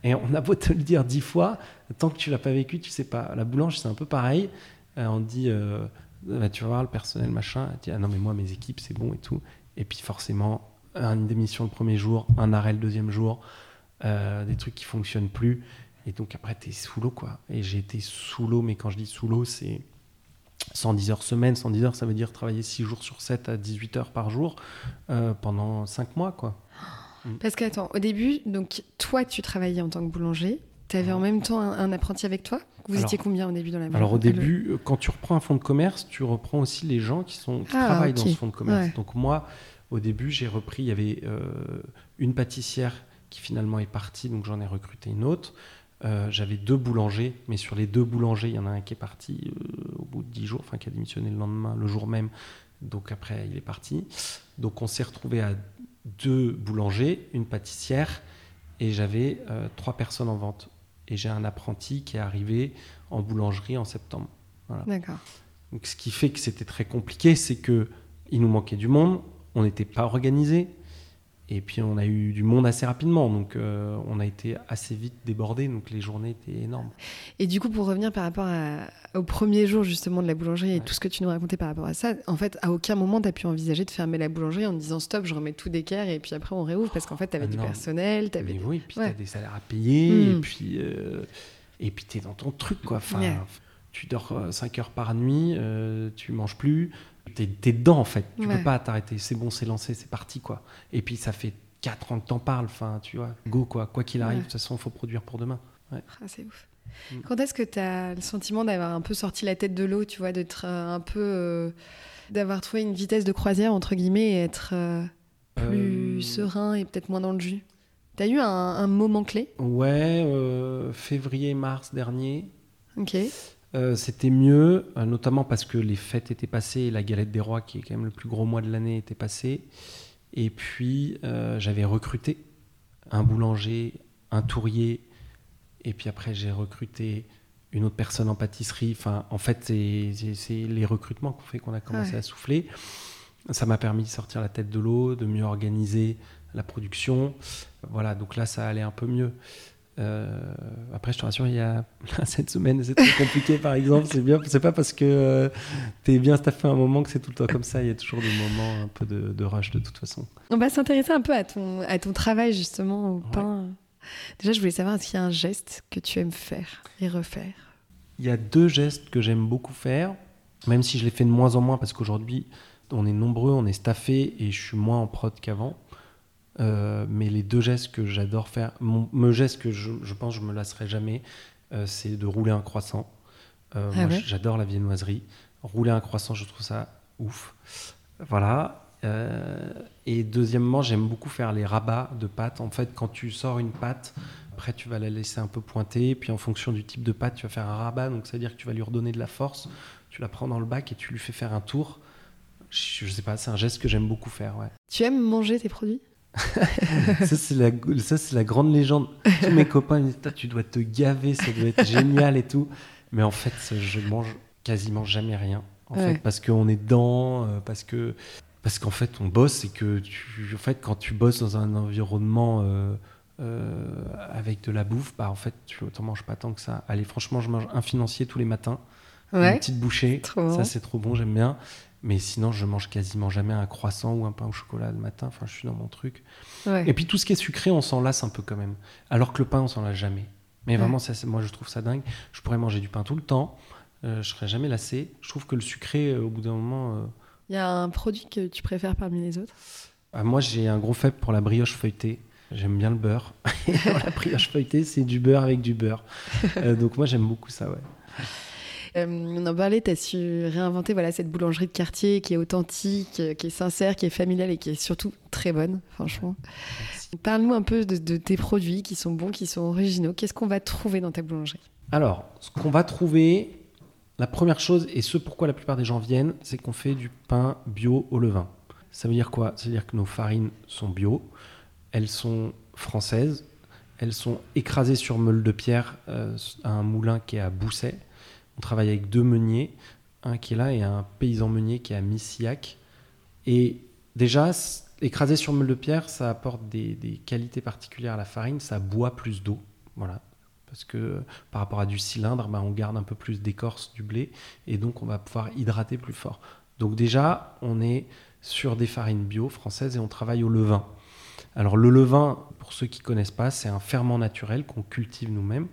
Et on a beau te le dire dix fois, tant que tu l'as pas vécu, tu sais pas. La boulange, c'est un peu pareil. Euh, on dit, euh, bah, tu vas voir le personnel machin, dit, ah non mais moi mes équipes c'est bon et tout. Et puis forcément, une démission le premier jour, un arrêt le deuxième jour, euh, des trucs qui fonctionnent plus. Et donc après, tu es sous l'eau quoi. Et j'ai été sous l'eau, mais quand je dis sous l'eau, c'est 110 heures semaine. 110 heures, ça veut dire travailler 6 jours sur 7 à 18 heures par jour pendant 5 mois quoi. Mm. Parce qu'attends, au début, donc toi, tu travaillais en tant que boulanger. Tu avais en même temps un, apprenti avec toi? Vous étiez combien au début dans la boulangerie Alors au début, euh, quand tu reprends un fonds de commerce, tu reprends aussi les gens qui, sont, qui ah, travaillent dans ce fonds de commerce. Donc moi, au début, j'ai repris, il y avait euh, une pâtissière qui finalement est partie, donc j'en ai recruté une autre. Euh, j'avais deux boulangers, mais sur les deux boulangers, il y en a un qui est parti au bout de dix jours, enfin qui a démissionné le lendemain, le jour même. Donc après, il est parti. Donc on s'est retrouvé à deux boulangers, une pâtissière, et j'avais euh, trois personnes en vente. Et j'ai un apprenti qui est arrivé en boulangerie en septembre. D'accord. Donc, ce qui fait que c'était très compliqué, c'est que il nous manquait du monde, on n'était pas organisé, et puis on a eu du monde assez rapidement, donc euh, on a été assez vite débordé, donc les journées étaient énormes. Et du coup, pour revenir par rapport au premier jour justement de la boulangerie et tout ce que tu nous racontais par rapport à ça, en fait, à aucun moment tu as pu envisager de fermer la boulangerie en disant stop, je remets tout d'équerre et puis après on réouvre parce qu'en fait tu avais du personnel, tu avais. Oui, puis tu as des salaires à payer, et hmm. puis, euh, et puis tu es dans ton truc quoi. Enfin, Tu dors 5 euh, heures par nuit, tu manges plus, T'es es dedans en fait. Tu peux pas t'arrêter. C'est bon, c'est lancé, c'est parti quoi. Et puis ça fait 4 ans que t'en parles. Enfin, tu vois, go quoi. Quoi qu'il arrive, de toute façon, il faut produire pour demain. Ah, c'est ouf. Mm. Quand est-ce que tu as le sentiment d'avoir un peu sorti la tête de l'eau, tu vois, d'être euh, un peu. Euh, d'avoir trouvé une vitesse de croisière, entre guillemets, et être euh, plus serein et peut-être moins dans le jus? T'as eu un, un, moment clé? Ouais, février-mars dernier. Ok. Euh, c'était mieux, euh, notamment parce que les fêtes étaient passées et la galette des rois, qui est quand même le plus gros mois de l'année, était passée. Et puis, euh, j'avais recruté un boulanger, un tourier, et puis après, j'ai recruté une autre personne en pâtisserie. Enfin, en fait, c'est les recrutements qu'on fait qu'on a commencé à souffler. Ça m'a permis de sortir la tête de l'eau, de mieux organiser la production. Voilà, donc là, ça allait un peu mieux. Euh, après, je te rassure, il y a cette semaine, c'est très compliqué, par exemple. C'est bien, c'est pas parce que euh, tu es bien staffé un moment que c'est tout le temps comme ça. Il y a toujours des moments un peu de, rush de toute façon. On va s'intéresser un peu à ton, à ton travail justement au pain. Déjà, je voulais savoir s'il y a un geste que tu aimes faire et refaire? Il y a deux gestes que j'aime beaucoup faire, même si je les fais de moins en moins parce qu'aujourd'hui, on est nombreux, on est staffé et je suis moins en prod qu'avant. Euh, mais les deux gestes que j'adore faire, mon, geste que je, je, pense que je me lasserai jamais, euh, c'est de rouler un croissant. Euh, ah moi, j'adore la viennoiserie. Rouler un croissant, je trouve ça ouf. Voilà. et deuxièmement, j'aime beaucoup faire les rabats de pâte. En fait, quand tu sors une pâte, après tu vas la laisser un peu pointer, puis en fonction du type de pâte, tu vas faire un rabat. Donc, c'est-à-dire que tu vas lui redonner de la force. Tu la prends dans le bac et tu lui fais faire un tour. Je, je sais pas, c'est un geste que j'aime beaucoup faire. Ouais. Tu aimes manger tes produits? ça, c'est la, ça, c'est la grande légende. Tous mes copains me disent Tu dois te gaver, ça doit être génial et tout. Mais en fait, je mange quasiment jamais rien. En fait, parce qu'on est dedans, euh, parce que. Parce qu'en fait, on bosse et que tu, en fait, quand tu bosses dans un environnement euh, euh, avec de la bouffe, bah, en fait, tu ne manges pas tant que ça. Allez, franchement, je mange un financier tous les matins, une petite bouchée. Ça, c'est trop bon, j'aime bien. Mais sinon, je mange quasiment jamais un croissant ou un pain au chocolat le matin. Enfin, je suis dans mon truc. Ouais. Et puis tout ce qui est sucré, on s'en lasse un peu quand même. Alors que le pain, on s'en lasse jamais. Mais vraiment, ça, moi, je trouve ça dingue. Je pourrais manger du pain tout le temps. Euh, je serais jamais lassé. Je trouve que le sucré, euh, au bout d'un moment. euh, Il y a un produit que tu préfères parmi les autres? Ah, moi, j'ai un gros faible pour la brioche feuilletée. J'aime bien le beurre. La brioche feuilletée, c'est du beurre avec du beurre. Euh, donc moi, j'aime beaucoup ça, ouais. Euh, on en parlait, tu as su réinventer voilà, cette boulangerie de quartier qui est authentique, euh, qui est sincère, qui est familiale et qui est surtout très bonne, franchement. Parle-nous un peu de, de tes produits qui sont bons, qui sont originaux. Qu'est-ce qu'on va trouver dans ta boulangerie? Alors, ce qu'on va trouver, la première chose, et ce pourquoi la plupart des gens viennent, c'est qu'on fait du pain bio au levain. Ça veut dire quoi? Ça veut dire que nos farines sont bio, elles sont françaises, elles sont écrasées sur meule de pierre euh, à un moulin qui est à Bousset. On travaille avec deux meuniers, un qui est là et un paysan meunier qui est à Missillac. Et déjà, écrasé sur meule de pierre, ça apporte des, des qualités particulières à la farine, ça boit plus d'eau. Voilà. Parce que euh, par rapport à du cylindre, bah, on garde un peu plus d'écorce du blé et donc on va pouvoir hydrater plus fort. Donc déjà, on est sur des farines bio françaises et on travaille au levain. Alors le levain, pour ceux qui connaissent pas, c'est un ferment naturel qu'on cultive nous-mêmes.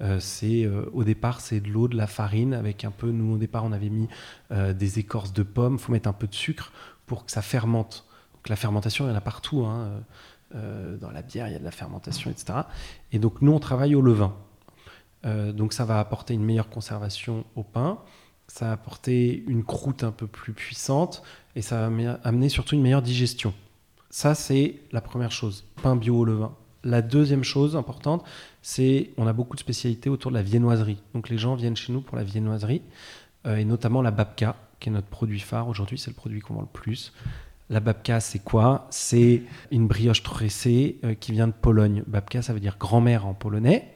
Euh, c'est euh, au départ c'est de l'eau, de la farine avec un peu. Nous au départ on avait mis euh, des écorces de pommes. Faut mettre un peu de sucre pour que ça fermente. La fermentation il y en a partout. hein. Dans la bière il y a de la fermentation, etc. Et donc nous on travaille au levain. Donc ça va apporter une meilleure conservation au pain. Ça va apporter une croûte un peu plus puissante et ça va amener surtout une meilleure digestion. Ça, c'est la première chose, pain bio au levain. La deuxième chose importante, c'est on a beaucoup de spécialités autour de la viennoiserie. Donc les gens viennent chez nous pour la viennoiserie, euh, et notamment la babka, qui est notre produit phare. Aujourd'hui, c'est le produit qu'on vend le plus. La babka, c'est quoi? C'est une brioche tressée euh, qui vient de Pologne. Babka, ça veut dire grand-mère en polonais.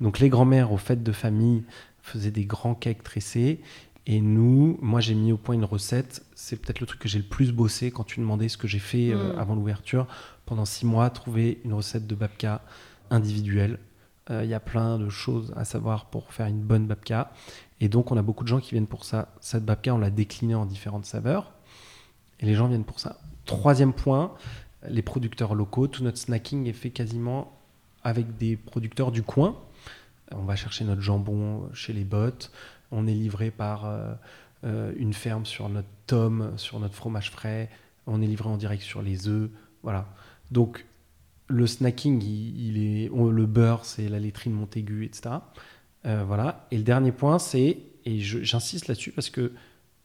Donc les grands-mères aux fêtes de famille faisaient des grands cakes tressés. Et nous, moi j'ai mis au point une recette. C'est peut-être le truc que j'ai le plus bossé quand tu demandais ce que j'ai fait euh, Mm. avant l'ouverture. Pendant six mois, trouver une recette de babka individuelle. Euh, Il y a plein de choses à savoir pour faire une bonne babka. Et donc on a beaucoup de gens qui viennent pour ça. Cette babka, on l'a déclinée en différentes saveurs. Et les gens viennent pour ça. Troisième point, les producteurs locaux. Tout notre snacking est fait quasiment avec des producteurs du coin. On va chercher notre jambon chez les bottes. On est livré par euh, euh, une ferme sur notre tome, sur notre fromage frais. On est livré en direct sur les œufs. Voilà. Donc, le snacking, il, est, le beurre, c'est la laiterie de Montaigu, etc. Euh, voilà. Et le dernier point, c'est, et j'insiste là-dessus parce que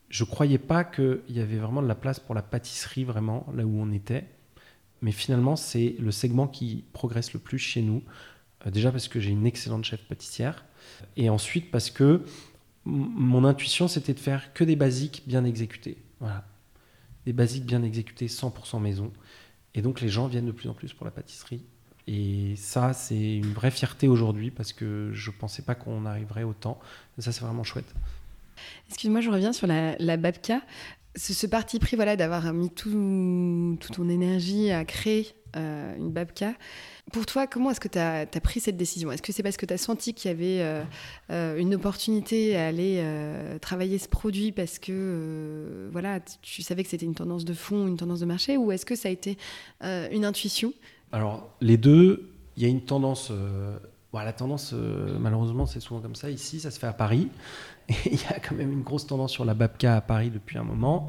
je croyais pas qu'il y avait vraiment de la place pour la pâtisserie, vraiment, là où on était. Mais finalement, c'est le segment qui progresse le plus chez nous. Euh, déjà parce que j'ai une excellente chef pâtissière. Et ensuite parce que mon intuition, c'était de faire que des basiques bien exécutés. Voilà. Des basiques bien exécutés, 100% maison. Et donc les gens viennent de plus en plus pour la pâtisserie. Et ça, c'est une vraie fierté aujourd'hui parce que je pensais pas qu'on arriverait autant. Ça, c'est vraiment chouette. Excuse-moi, je reviens sur la babka. Ce, parti pris voilà, d'avoir mis tout, toute ton énergie à créer euh, une babka. Pour toi, comment est-ce que tu as, pris cette décision? Est-ce que c'est parce que tu as senti qu'il y avait euh, euh, une opportunité à aller travailler ce produit parce que voilà, tu, savais que c'était une tendance de fond, une tendance de marché Ou est-ce que ça a été une intuition? Alors, les deux, il y a une tendance. la tendance, malheureusement, c'est souvent comme ça. Ici, ça se fait à Paris. Il y a quand même une grosse tendance sur la babka à Paris depuis un moment,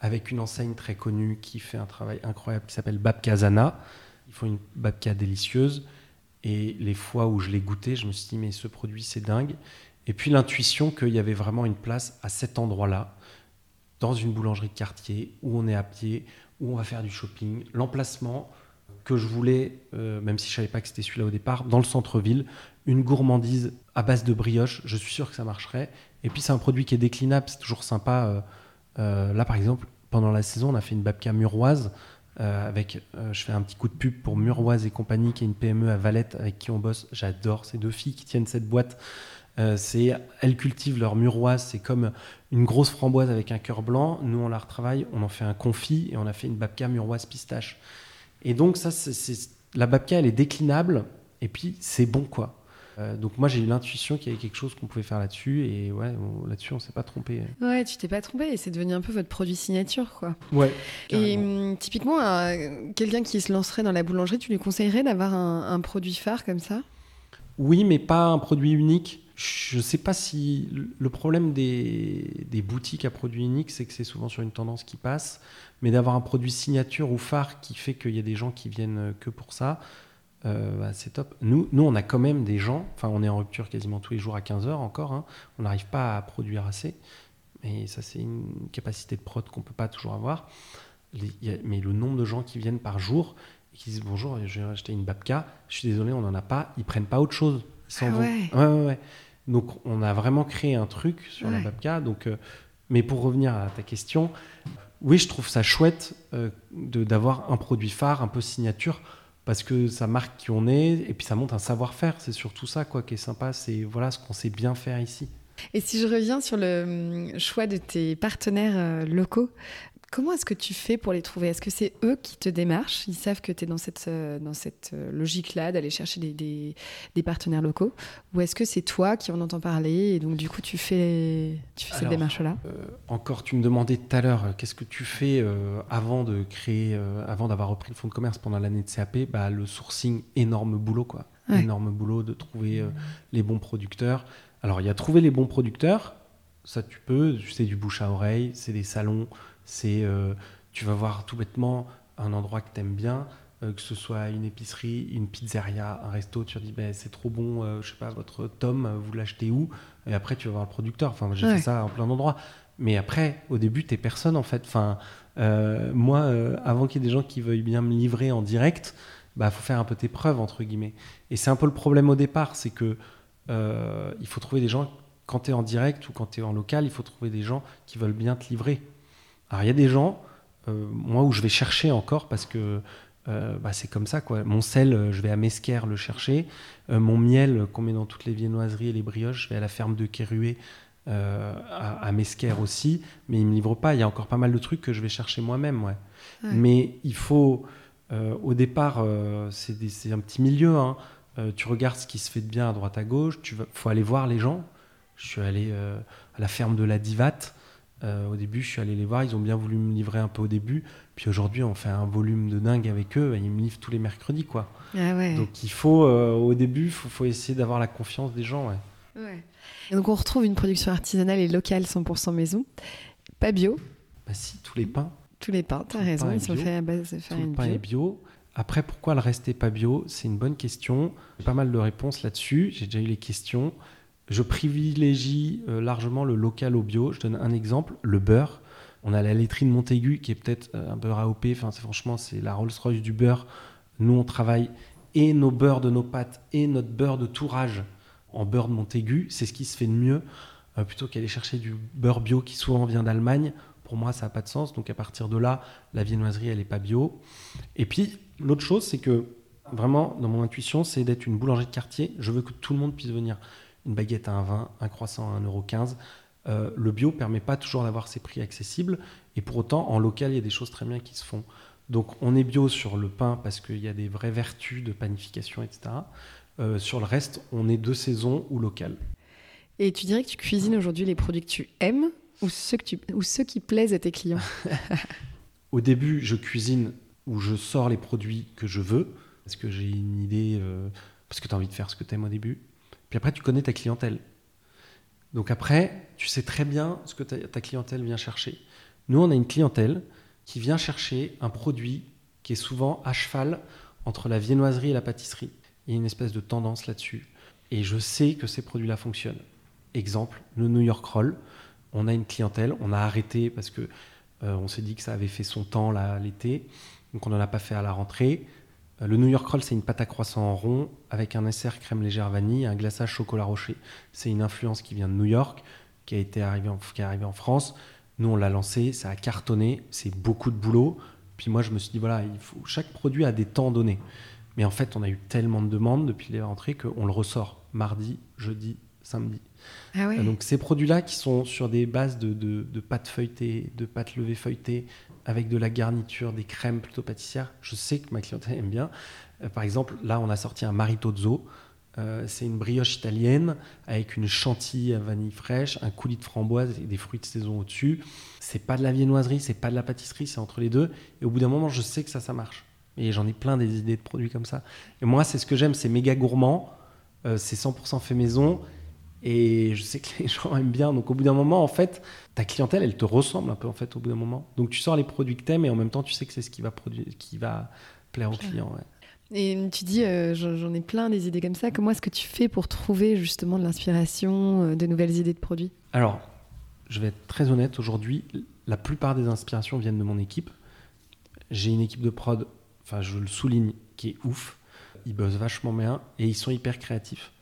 avec une enseigne très connue qui fait un travail incroyable qui s'appelle Babkazana. Ils font une babka délicieuse. Et les fois où je l'ai goûté, je me suis dit, mais ce produit, c'est dingue. Et puis l'intuition qu'il y avait vraiment une place à cet endroit-là, dans une boulangerie de quartier, où on est à pied, où on va faire du shopping. L'emplacement que je voulais, euh, même si je savais pas que c'était celui-là au départ, dans le centre-ville, une gourmandise à base de brioche, je suis sûr que ça marcherait. Et puis c'est un produit qui est déclinable, c'est toujours sympa. euh, euh, là par exemple, pendant la saison, on a fait une babka muroise. euh, avec, je fais un petit coup de pub pour Muroise et compagnie, qui est une PME à Valette avec qui on bosse. J'adore ces deux filles qui tiennent cette boîte. Elles cultivent leur muroise, c'est comme une grosse framboise avec un cœur blanc. Nous, on la retravaille, on en fait un confit et on a fait une babka muroise pistache. Et donc, ça, la babka, elle est déclinable et puis c'est bon, quoi. Euh, donc moi j'ai eu l'intuition qu'il y avait quelque chose qu'on pouvait faire là-dessus et ouais là-dessus on s'est pas trompé. Ouais tu t'es pas trompé et c'est devenu un peu votre produit signature quoi. Ouais. Et hum, typiquement quelqu'un qui se lancerait dans la boulangerie, tu lui conseillerais d'avoir un, produit phare comme ça? Oui mais pas un produit unique. Je sais pas si le problème des, des boutiques à produits uniques c'est que c'est souvent sur une tendance qui passe, mais d'avoir un produit signature ou phare qui fait qu'il y a des gens qui viennent que pour ça euh, bah, c'est top. Nous, nous, on a quand même des gens, enfin, on est en rupture quasiment tous les jours à 15h encore, hein. on n'arrive pas à produire assez, mais ça, c'est une capacité de prod qu'on peut pas toujours avoir. mais le nombre de gens qui viennent par jour et qui disent bonjour, je vais acheter une babka, je suis désolé, on n'en a pas, ils prennent pas autre chose. Ah ouais. Ouais, ouais, Donc, on a vraiment créé un truc sur la babka. Donc, euh, mais pour revenir à ta question, oui, je trouve ça chouette euh, d'avoir un produit phare, un peu signature parce que ça marque qui on est et puis ça montre un savoir-faire. C'est surtout ça quoi qui est sympa, c'est voilà ce qu'on sait bien faire ici. Et si je reviens sur le hum, choix de tes partenaires euh, locaux, Comment est-ce que tu fais pour les trouver? Est-ce que c'est eux qui te démarchent? Ils savent que tu es dans cette, euh, dans cette euh, logique-là d'aller chercher des, des, partenaires locaux. Ou est-ce que c'est toi qui en entends parler et donc du coup tu fais, tu fais cette démarche-là? euh, Encore, tu me demandais tout à l'heure, qu'est-ce que tu fais avant de créer, avant d'avoir repris le fonds de commerce pendant l'année de CAP bah, Le sourcing, énorme boulot quoi. Énorme boulot de trouver les bons producteurs. Alors il y a trouver les bons producteurs, ça tu peux, c'est du bouche à oreille, c'est des salons c'est, euh, tu vas voir tout bêtement un endroit que tu aimes bien, euh, que ce soit une épicerie, une pizzeria, un resto, tu te dis ben, c'est trop bon, euh, je sais pas, votre tome, vous l'achetez où? Et après, tu vas voir le producteur. Enfin, j'ai fait ça en plein d'endroits. Mais après, au début, tu personne en fait. Enfin, moi, avant qu'il y ait des gens qui veuillent bien me livrer en direct, bah faut faire un peu tes preuves entre guillemets. Et c'est un peu le problème au départ, c'est que il faut trouver des gens quand tu es en direct ou quand tu es en local, il faut trouver des gens qui veulent bien te livrer. Alors il y a des gens, euh, moi où je vais chercher encore parce que euh, bah, c'est comme ça quoi. Mon sel, euh, je vais à Mesquer le chercher. mon miel qu'on met dans toutes les viennoiseries et les brioches, je vais à la ferme de Kérué à, à, Mesquer aussi. Mais ils me livrent pas. Il y a encore pas mal de trucs que je vais chercher moi-même. Ouais. Mais il faut, au départ, c'est un petit milieu. Hein. tu regardes ce qui se fait de bien à droite à gauche. Tu faut aller voir les gens. Je suis allé à la ferme de la Divate. Euh, au début, je suis allé les voir, ils ont bien voulu me livrer un peu au début. Puis aujourd'hui, on fait un volume de dingue avec eux, ils me livrent tous les mercredis. quoi. Ah donc il faut, euh, au début, il faut, essayer d'avoir la confiance des gens. Ouais. donc on retrouve une production artisanale et locale 100% maison. Pas bio Bah si, tous les pains. Tous les pains, t'as raison, ils sont faits à base de farine pain est bio. Après, pourquoi le reste pas bio? C'est une bonne question. J'ai pas mal de réponses là-dessus. J'ai déjà eu les questions. Je privilégie euh, largement le local au bio. Je donne un exemple, le beurre. On a la laiterie de Montaigu qui est peut-être euh, un beurre AOP. Enfin, franchement, c'est la Rolls-Royce du beurre. Nous, on travaille et nos beurres de nos pâtes et notre beurre de tourage en beurre de Montaigu. C'est ce qui se fait de mieux euh, plutôt qu'aller chercher du beurre bio qui souvent vient d'Allemagne. Pour moi, ça n'a pas de sens. Donc, à partir de là, la viennoiserie, elle n'est pas bio. Et puis, l'autre chose, c'est que vraiment, dans mon intuition, c'est d'être une boulangerie de quartier. Je veux que tout le monde puisse venir une baguette à 1,20, un croissant à 1,15€. Euh, le bio permet pas toujours d'avoir ces prix accessibles et pour autant en local il y a des choses très bien qui se font. Donc on est bio sur le pain parce qu'il y a des vraies vertus de panification, etc. Euh, sur le reste, on est de saison ou local. Et tu dirais que tu cuisines aujourd'hui les produits que tu aimes ou ceux, que tu, ou ceux qui plaisent à tes clients? Au début, je cuisine ou je sors les produits que je veux parce que j'ai une idée, euh, parce que tu as envie de faire ce que tu aimes au début. Puis après, tu connais ta clientèle. Donc après, tu sais très bien ce que ta, clientèle vient chercher. Nous, on a une clientèle qui vient chercher un produit qui est souvent à cheval entre la viennoiserie et la pâtisserie. Il y a une espèce de tendance là-dessus. Et je sais que ces produits-là fonctionnent. Exemple, le New York Roll. On a une clientèle, on a arrêté parce que euh, on s'est dit que ça avait fait son temps l'été, donc on n'en a pas fait à la rentrée. Euh, le New York Roll, c'est une pâte à croissant en rond avec un SR crème légère vanille et un glaçage chocolat rocher. C'est une influence qui vient de New York, qui, a été arrivée en, qui est arrivée en France. Nous, on l'a lancé, ça a cartonné, c'est beaucoup de boulot. Puis moi, je me suis dit, voilà, il faut, chaque produit a des temps donnés. Mais en fait, on a eu tellement de demandes depuis les rentrées qu'on le ressort mardi, jeudi, samedi. Ah ouais. Donc ces produits-là qui sont sur des bases de, de, de pâte feuilletée, de pâte levée feuilletée, avec de la garniture, des crèmes plutôt pâtissières. Je sais que ma clientèle aime bien. Euh, par exemple, là, on a sorti un maritozzo. Euh, c'est une brioche italienne avec une chantilly à vanille fraîche, un coulis de framboise et des fruits de saison au-dessus. C'est pas de la viennoiserie, c'est pas de la pâtisserie, c'est entre les deux. Et au bout d'un moment, je sais que ça, ça marche. Et j'en ai plein des idées de produits comme ça. Et moi, c'est ce que j'aime, c'est méga gourmand, euh, c'est 100% fait maison. Et je sais que les gens aiment bien. Donc au bout d'un moment, en fait, ta clientèle, elle te ressemble un peu en fait au bout d'un moment. Donc tu sors les produits que t'aimes et en même temps, tu sais que c'est ce qui va, produire, qui va plaire aux clients. Et tu dis, euh, j'en ai plein des idées comme ça. Comment est-ce que tu fais pour trouver justement de l'inspiration, euh, de nouvelles idées de produits? Alors, je vais être très honnête, aujourd'hui, la plupart des inspirations viennent de mon équipe. J'ai une équipe de prod, enfin je le souligne, qui est ouf. Ils bossent vachement bien et ils sont hyper créatifs.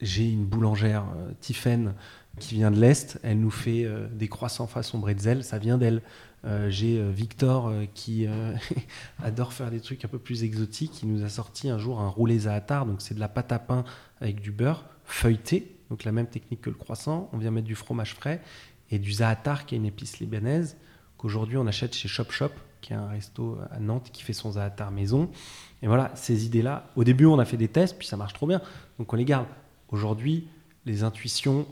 J'ai une boulangère, euh, Tiffen, qui vient de l'Est. Elle nous fait des croissants façon bretzel, ça vient d'elle. Euh, j'ai euh, Victor euh, qui adore faire des trucs un peu plus exotiques. Il nous a sorti un jour un roulé zaatar, donc c'est de la pâte à pain avec du beurre feuilleté, donc la même technique que le croissant. On vient mettre du fromage frais et du zaatar qui est une épice libanaise qu'aujourd'hui on achète chez Shop Shop, qui est un resto à Nantes qui fait son zaatar maison. Et voilà, ces idées-là, au début on a fait des tests, puis ça marche trop bien, donc on les garde. Aujourd'hui, les intuitions,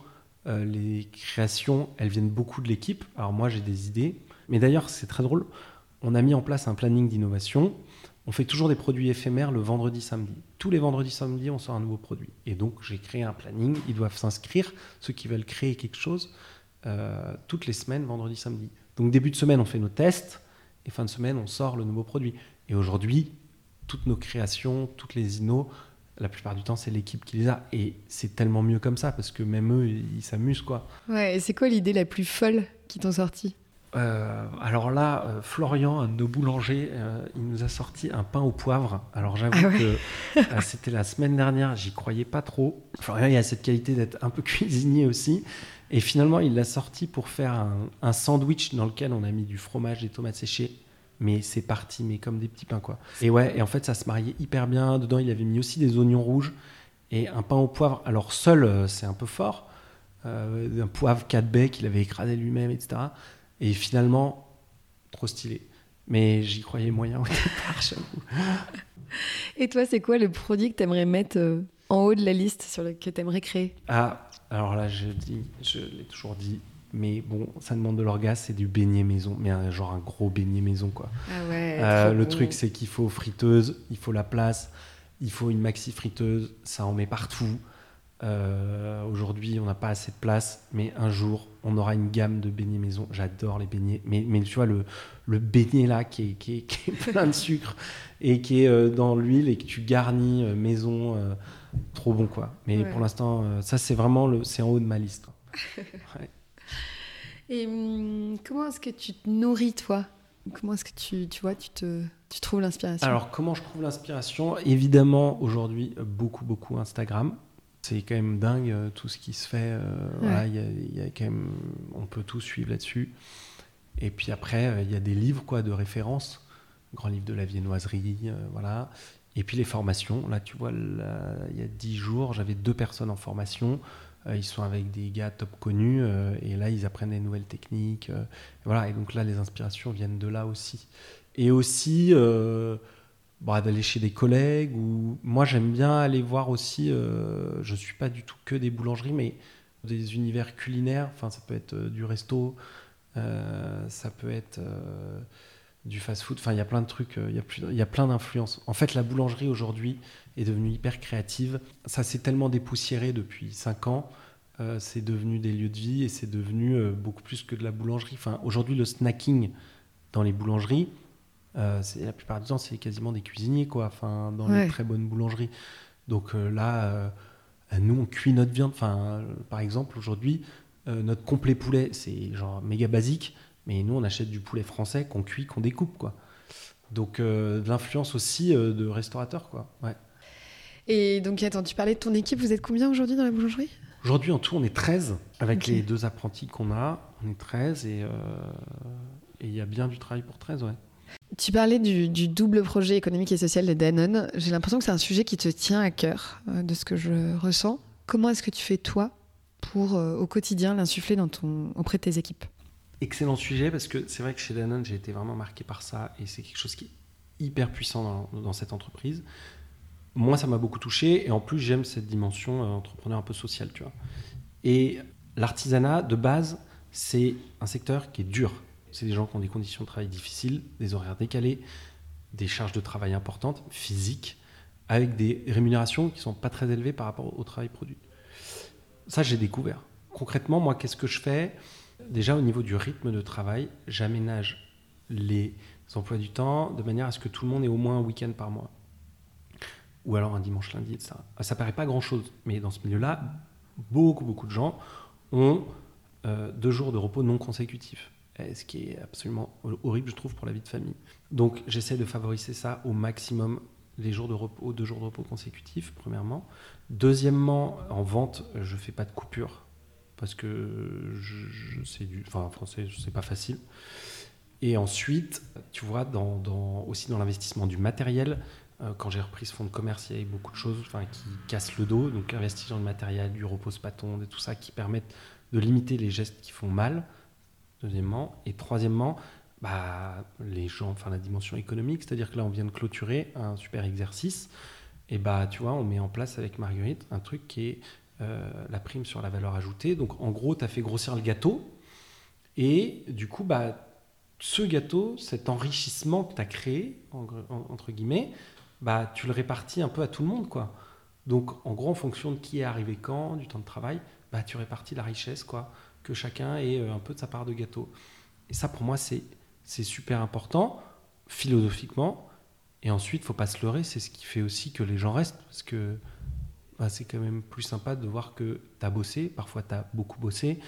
les créations, elles viennent beaucoup de l'équipe. Alors moi j'ai des idées, mais d'ailleurs, c'est très drôle. On a mis en place un planning d'innovation. On fait toujours des produits éphémères le vendredi, samedi. Tous les vendredis, samedi, on sort un nouveau produit. Et donc, j'ai créé un planning. Ils doivent s'inscrire, ceux qui veulent créer quelque chose, euh, toutes les semaines, vendredi, samedi. Donc, début de semaine, on fait nos tests. Et fin de semaine, on sort le nouveau produit. Et aujourd'hui, toutes nos créations, toutes les innos, la plupart du temps, c'est l'équipe qui les a. Et c'est tellement mieux comme ça, parce que même eux, ils s'amusent, quoi. Ouais, et c'est quoi l'idée la plus folle qui t'ont sorti euh, alors là, euh, Florian, un de nos boulangers, euh, il nous a sorti un pain au poivre. Alors j'avoue ah que c'était la semaine dernière, j'y croyais pas trop. Florian, il a cette qualité d'être un peu cuisinier aussi. Et finalement, il l'a sorti pour faire un, sandwich dans lequel on a mis du fromage, des tomates séchées. Mais c'est parti, mais comme des petits pains quoi. Et ouais, et en fait, ça se mariait hyper bien. Dedans, il avait mis aussi des oignons rouges et un pain au poivre. Alors seul, c'est un peu fort. un poivre 4 baies qu'il avait écrasé lui-même, etc. Et finalement, trop stylé. Mais j'y croyais moyen au départ, j'avoue. Et toi, c'est quoi le produit que tu aimerais mettre euh, en haut de la liste sur le, que tu aimerais créer? Ah, alors là, je, dis, je l'ai toujours dit, mais bon, ça demande de l'orgasme, c'est du beignet maison, mais genre un gros beignet maison, quoi. Ah ouais, euh, le truc, c'est qu'il faut friteuse, il faut la place, il faut une maxi friteuse, ça en met partout. Euh, aujourd'hui, on n'a pas assez de place, mais un jour, on aura une gamme de beignets maison. J'adore les beignets, mais, mais tu vois, le, le beignet là qui est, qui, est, plein de sucre et qui est euh, dans l'huile et que tu garnis euh, maison, trop bon quoi. Mais pour l'instant, ça c'est vraiment le, c'est en haut de ma liste. Et hum, comment est-ce que tu te nourris toi? Comment est-ce que tu, tu vois, tu, te, tu trouves l'inspiration? Alors, comment je trouve l'inspiration? Évidemment, aujourd'hui, beaucoup, beaucoup Instagram c'est quand même dingue euh, tout ce qui se fait. Euh, il y, a, quand même, on peut tout suivre là-dessus. Et puis après, euh, il y a des livres quoi, de référence, grand livre de la viennoiserie, voilà. Et puis les formations. Là, tu vois, il y a dix jours, j'avais deux personnes en formation. Ils sont avec des gars top connus et là, ils apprennent des nouvelles techniques. voilà. Et donc là, les inspirations viennent de là aussi. Et aussi bah, d'aller chez des collègues ou moi j'aime bien aller voir aussi euh, je suis pas du tout que des boulangeries mais des univers culinaires enfin ça peut être euh, du resto euh, ça peut être du fast food enfin il y a plein de trucs il y a plein d'influences en fait la boulangerie aujourd'hui est devenue hyper créative ça s'est tellement dépoussiéré depuis 5 ans c'est devenu des lieux de vie et c'est devenu beaucoup plus que de la boulangerie enfin aujourd'hui le snacking dans les boulangeries euh, la plupart du temps, c'est quasiment des cuisiniers, quoi, enfin, dans les très bonnes boulangeries. Donc euh, là, euh, nous, on cuit notre viande. Enfin, par exemple, aujourd'hui, notre complet poulet, c'est genre méga basique, mais nous, on achète du poulet français qu'on cuit, qu'on découpe, quoi. Donc, de l'influence aussi de restaurateurs, quoi. Ouais. Et donc, attends, tu parlais de ton équipe, vous êtes combien aujourd'hui dans la boulangerie? Aujourd'hui, en tout, on est 13, avec les deux apprentis qu'on a. On est 13 et il y a bien du travail pour 13, ouais. Tu parlais du, double projet économique et social de Danone. J'ai l'impression que c'est un sujet qui te tient à cœur, euh, de ce que je ressens. Comment est-ce que tu fais, toi, pour euh, au quotidien l'insuffler dans ton, auprès de tes équipes? Excellent sujet, parce que c'est vrai que chez Danone, j'ai été vraiment marqué par ça, et c'est quelque chose qui est hyper puissant dans, cette entreprise. Moi, ça m'a beaucoup touché. Et en plus, j'aime cette dimension euh, entrepreneur un peu sociale, tu vois. Et l'artisanat, de base, c'est un secteur qui est dur. C'est des gens qui ont des conditions de travail difficiles, des horaires décalés, des charges de travail importantes, physiques, avec des rémunérations qui sont pas très élevées par rapport au travail produit. Ça, j'ai découvert. Concrètement, moi, qu'est-ce que je fais? Déjà, au niveau du rythme de travail, j'aménage les emplois du temps de manière à ce que tout le monde ait au moins un week-end par mois. Ou alors un dimanche, lundi, etc. Ça paraît pas grand-chose, mais dans ce milieu-là, beaucoup, beaucoup de gens ont euh, deux jours de repos non consécutifs. Ce qui est absolument horrible, je trouve, pour la vie de famille. Donc, j'essaie de favoriser ça au maximum, les jours de repos, deux jours de repos consécutifs, premièrement. Deuxièmement, en vente, je fais pas de coupure parce que je, c'est du, enfin, en français, c'est pas facile. Et ensuite, tu vois, aussi dans l'investissement du matériel, euh, quand j'ai repris ce fonds de commerce, il y avait beaucoup de choses qui cassent le dos. Donc, investir dans le matériel, du repose-paton, et tout ça qui permettent de limiter les gestes qui font mal, deuxièmement. Et troisièmement, bah, les gens, enfin, la dimension économique, c'est-à-dire que là, on vient de clôturer un super exercice. Et bah, tu vois, on met en place avec Marguerite un truc qui est euh, la prime sur la valeur ajoutée. Donc, en gros, tu as fait grossir le gâteau. Et du coup, bah, ce gâteau, cet enrichissement que tu as créé, entre guillemets, bah, tu le répartis un peu à tout le monde. quoi. Donc, en gros, en fonction de qui est arrivé quand, du temps de travail, bah, tu répartis la richesse, quoi, que chacun ait euh, un peu de sa part de gâteau. Et ça, pour moi, c'est, c'est super important, philosophiquement. Et ensuite, faut pas se leurrer, c'est ce qui fait aussi que les gens restent, parce que bah, c'est quand même plus sympa de voir que tu as bossé, parfois tu as beaucoup bossé,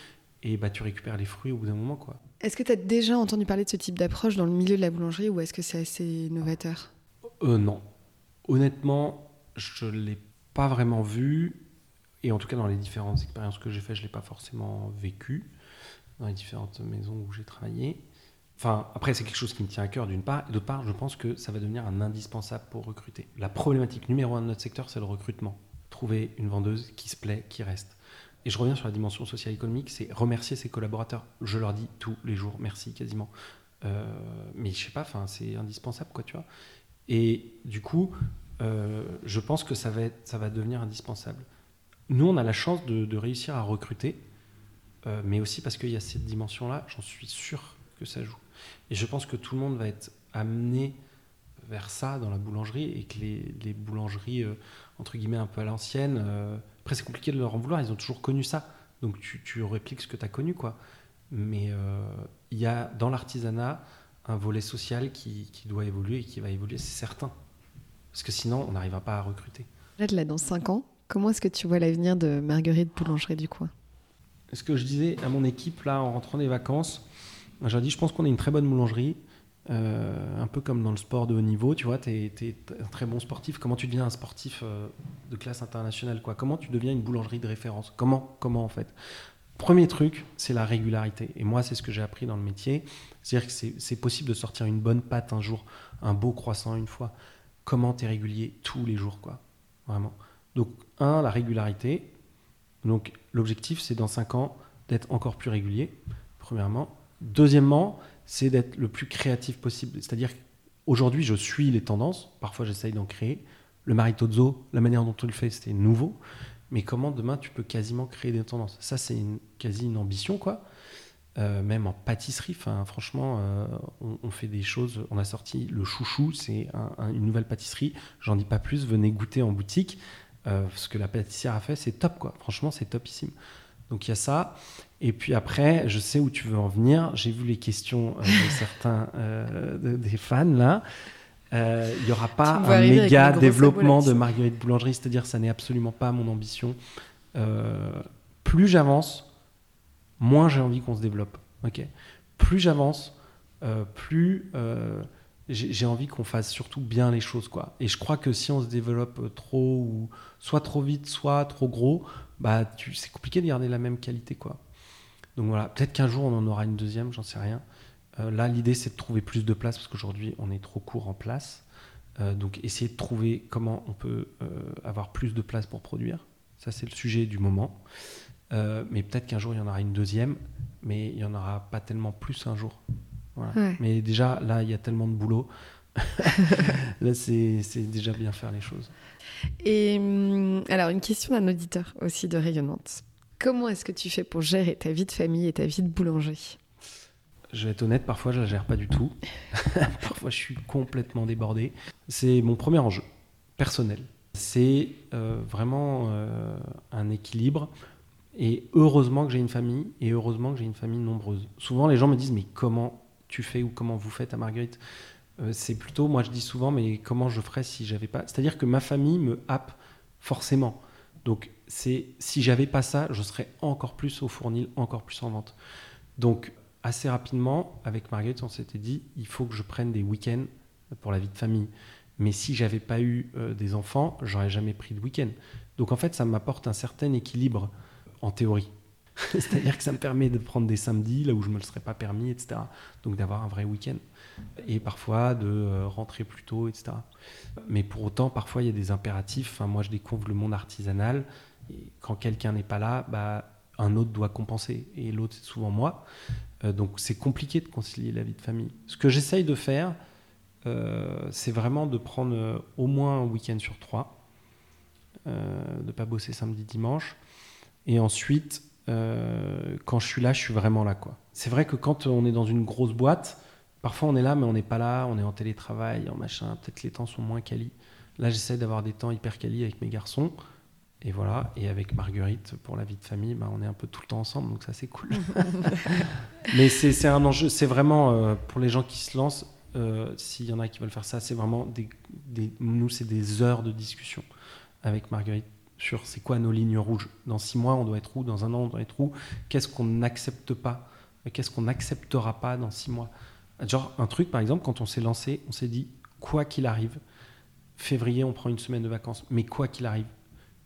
et bah, tu récupères les fruits au bout d'un moment. quoi. Est-ce que tu as déjà entendu parler de ce type d'approche dans le milieu de la boulangerie ou est-ce que c'est assez novateur? Euh, Non. Honnêtement, je ne l'ai pas vraiment vu. Et en tout cas, dans les différentes expériences que j'ai faites, je ne l'ai pas forcément vécu. Dans les différentes maisons où j'ai travaillé. Enfin, après, c'est quelque chose qui me tient à cœur d'une part. Et d'autre part, je pense que ça va devenir un indispensable pour recruter. La problématique numéro un de notre secteur, c'est le recrutement. Trouver une vendeuse qui se plaît, qui reste. Et je reviens sur la dimension sociale économique, c'est remercier ses collaborateurs. Je leur dis tous les jours merci quasiment. Euh, mais je sais pas, c'est indispensable quoi, tu vois. Et du coup, euh, je pense que ça va, devenir indispensable. Nous, on a la chance de, réussir à recruter, euh, mais aussi parce qu'il y a cette dimension-là, j'en suis sûr que ça joue. Et je pense que tout le monde va être amené vers ça dans la boulangerie et que les, boulangeries, entre guillemets, un peu à l'ancienne, après, c'est compliqué de leur en vouloir, ils ont toujours connu ça. Donc tu, tu répliques ce que tu as connu, quoi. Mais euh, il y a dans l'artisanat un volet social qui, qui, doit évoluer et qui va évoluer, c'est certain. Parce que sinon, on n'arrivera pas à recruter. Là, dans 5 ans, comment est-ce que tu vois l'avenir de Marguerite Boulangerie du coin? Ce que je disais à mon équipe, là, en rentrant des vacances, j'ai dit, je pense qu'on est une très bonne boulangerie. Euh, un peu comme dans le sport de haut niveau, tu vois, tu es, un très bon sportif. Comment tu deviens un sportif euh, de classe internationale quoi? Comment tu deviens une boulangerie de référence? Comment Comment en fait? Premier truc, c'est la régularité. Et moi, c'est ce que j'ai appris dans le métier. C'est-à-dire que c'est possible de sortir une bonne pâte un jour, un beau croissant une fois. Comment tu es régulier tous les jours, quoi? Vraiment. Donc, un, la régularité. Donc, l'objectif, c'est dans 5 ans d'être encore plus régulier, premièrement. Deuxièmement, c'est d'être le plus créatif possible. C'est-à-dire qu'aujourd'hui, je suis les tendances, parfois j'essaye d'en créer. Le maritozzo, la manière dont on le fait, c'était nouveau. Mais comment demain tu peux quasiment créer des tendances? Ça, c'est quasi une ambition, quoi. Euh, même en pâtisserie, franchement, euh, on, fait des choses. On a sorti le chouchou, c'est une nouvelle pâtisserie. J'en dis pas plus, venez goûter en boutique. Euh, ce que la pâtissière a fait, c'est top, quoi. Franchement, c'est topissime. Donc il y a ça. Et puis après, je sais où tu veux en venir. J'ai vu les questions de certains des fans là. Euh, il n'y aura pas un méga développement de Marguerite Boulangerie, c'est-à-dire ça n'est absolument pas mon ambition. plus j'avance, moins j'ai envie qu'on se développe. Ok? Plus j'avance, plus j'ai envie qu'on fasse surtout bien les choses quoi. Et je crois que si on se développe trop ou soit trop vite, soit trop gros, bah c'est compliqué de garder la même qualité quoi. Donc voilà, peut-être qu'un jour on en aura une deuxième, j'en sais rien. Euh, là, l'idée c'est de trouver plus de place parce qu'aujourd'hui on est trop court en place. Euh, donc essayer de trouver comment on peut euh, avoir plus de place pour produire. Ça c'est le sujet du moment. mais peut-être qu'un jour il y en aura une deuxième, mais il n'y en aura pas tellement plus un jour. Mais déjà là il y a tellement de boulot Là, c'est déjà bien faire les choses. Et hum, alors, une question d'un auditeur aussi de Rayonnante. Comment est-ce que tu fais pour gérer ta vie de famille et ta vie de boulanger? Je vais être honnête, parfois je la gère pas du tout. parfois je suis complètement débordé. C'est mon premier enjeu personnel. C'est euh, vraiment euh, un équilibre. Et heureusement que j'ai une famille, et heureusement que j'ai une famille nombreuse. Souvent les gens me disent, mais comment tu fais ou comment vous faites à Marguerite? Euh, C'est plutôt, moi je dis souvent, mais comment je ferais si j'avais pas? C'est-à-dire que ma famille me happe forcément. Donc c'est si j'avais pas ça, je serais encore plus au fournil, encore plus en vente. Donc assez rapidement, avec Marguerite, on s'était dit, il faut que je prenne des week-ends pour la vie de famille. Mais si j'avais pas eu euh, des enfants, j'aurais jamais pris de week-end. Donc en fait, ça m'apporte un certain équilibre en théorie. C'est-à-dire que ça me permet de prendre des samedis là où je ne me le serais pas permis, etc. Donc d'avoir un vrai week-end. Et parfois de euh, rentrer plus tôt, etc. Mais pour autant, parfois, il y a des impératifs. Enfin, moi, je découvre le monde artisanal. Quand quelqu'un n'est pas là, bah, un autre doit compenser. Et l'autre, c'est souvent moi. Euh, donc c'est compliqué de concilier la vie de famille. Ce que j'essaye de faire, euh, c'est vraiment de prendre au moins un week-end sur trois. de ne pas bosser samedi, dimanche. Et ensuite, euh, quand je suis là, je suis vraiment là. quoi. C'est vrai que quand on est dans une grosse boîte, parfois on est là, mais on n'est pas là, on est en télétravail, en machin, peut-être les temps sont moins quali. Là, j'essaie d'avoir des temps hyper quali avec mes garçons. Et voilà, et avec Marguerite, pour la vie de famille, bah, on est un peu tout le temps ensemble, donc ça c'est cool. mais c'est un enjeu, c'est vraiment, euh, pour les gens qui se lancent, euh, s'il y en a qui veulent faire ça, c'est vraiment, des, des nous c'est des heures de discussion avec Marguerite sur c'est quoi nos lignes rouges. Dans six mois, on doit être où? Dans un an, on doit être où? Qu'est-ce qu'on n'accepte pas? Qu'est-ce qu'on n'acceptera pas dans six mois? Genre, un truc, par exemple, quand on s'est lancé, on s'est dit, quoi qu'il arrive, février, on prend une semaine de vacances, mais quoi qu'il arrive,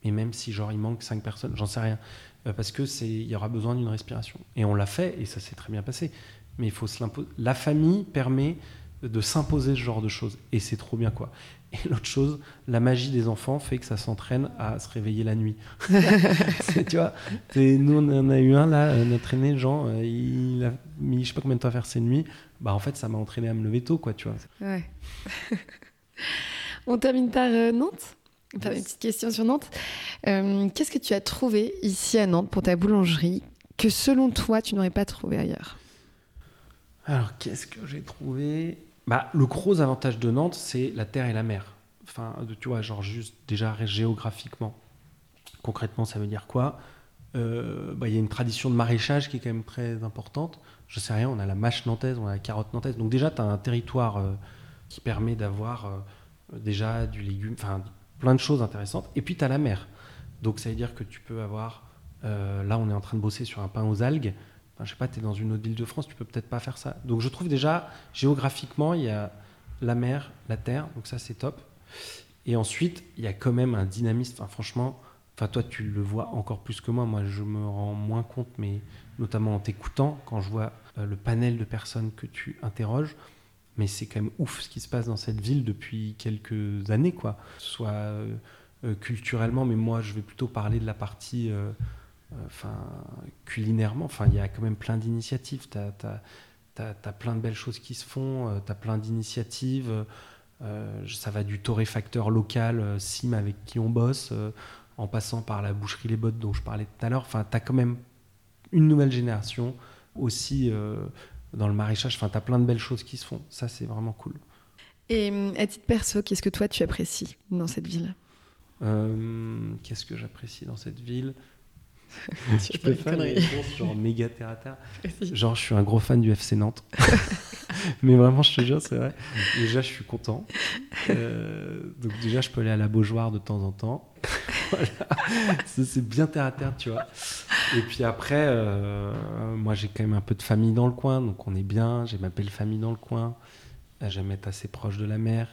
et même si genre il manque cinq personnes, j'en sais rien, euh, parce que c'est, il y aura besoin d'une respiration. Et on l'a fait, et ça s'est très bien passé. Mais il faut se l'imposer. La famille permet de s'imposer ce genre de choses, et c'est trop bien quoi. Et l'autre chose, la magie des enfants fait que ça s'entraîne à se réveiller la nuit. tu vois, nous on en a eu un là, euh, notre aîné Jean, euh, il a mis je sais pas combien de temps à faire ses nuits. Bah en fait ça m'a entraîné à me lever tôt quoi, tu vois. Ouais. on termine par euh, Nantes? Enfin, une petite question sur Nantes. Qu'est-ce que tu as trouvé ici à Nantes pour ta boulangerie que selon toi tu n'aurais pas trouvé ailleurs? Alors qu'est-ce que j'ai trouvé? Bah, le gros avantage de Nantes, c'est la terre et la mer. Enfin, tu vois, genre juste déjà géographiquement. Concrètement, ça veut dire quoi? Euh, bah, Il y a une tradition de maraîchage qui est quand même très importante. Je sais rien, on a la mâche nantaise, on a la carotte nantaise. Donc déjà, tu as un territoire euh, qui permet d'avoir euh, déjà du légume, plein de choses intéressantes. Et puis tu as la mer. Donc ça veut dire que tu peux avoir... là, on est en train de bosser sur un pain aux algues. Je sais pas, tu es dans une autre ville de France, tu peux peut-être pas faire ça. Donc je trouve déjà, géographiquement, il y a la mer, la terre, donc ça c'est top. Et ensuite, il y a quand même un dynamisme. Franchement, enfin, toi tu le vois encore plus que moi. Moi, je me rends moins compte, mais notamment en t'écoutant, quand je vois euh, le panel de personnes que tu interroges. Mais c'est quand même ouf ce qui se passe dans cette ville depuis quelques années, quoi. Soit euh, euh, culturellement, mais moi je vais plutôt parler de la partie enfin, culinairement, enfin, il y a quand même plein d'initiatives. Tu as, plein de belles choses qui se font, euh, tu as plein d'initiatives. Euh, ça va du torréfacteur local, euh, Sim, avec qui on bosse, en passant par la boucherie Les Bottes dont je parlais tout à l'heure. Enfin, tu as quand même une nouvelle génération aussi dans le maraîchage. Enfin, tu as plein de belles choses qui se font. Ça, c'est vraiment cool. Et à titre perso, qu'est-ce que toi, tu apprécies dans cette ville? Qu'est-ce que j'apprécie dans cette ville? je peux faire une réponse genre méga terre à terre. Genre, je suis un gros fan du FC Nantes. Mais vraiment, je te jure, c'est vrai. Déjà, je suis content. Euh, donc, déjà, je peux aller à la Beaujoire de temps en temps. voilà. C'est bien terre à terre, tu vois. Et puis après, euh, moi, j'ai quand même un peu de famille dans le coin, donc on est bien. J'ai ma belle famille dans le coin. J'aime être assez proche de la mer.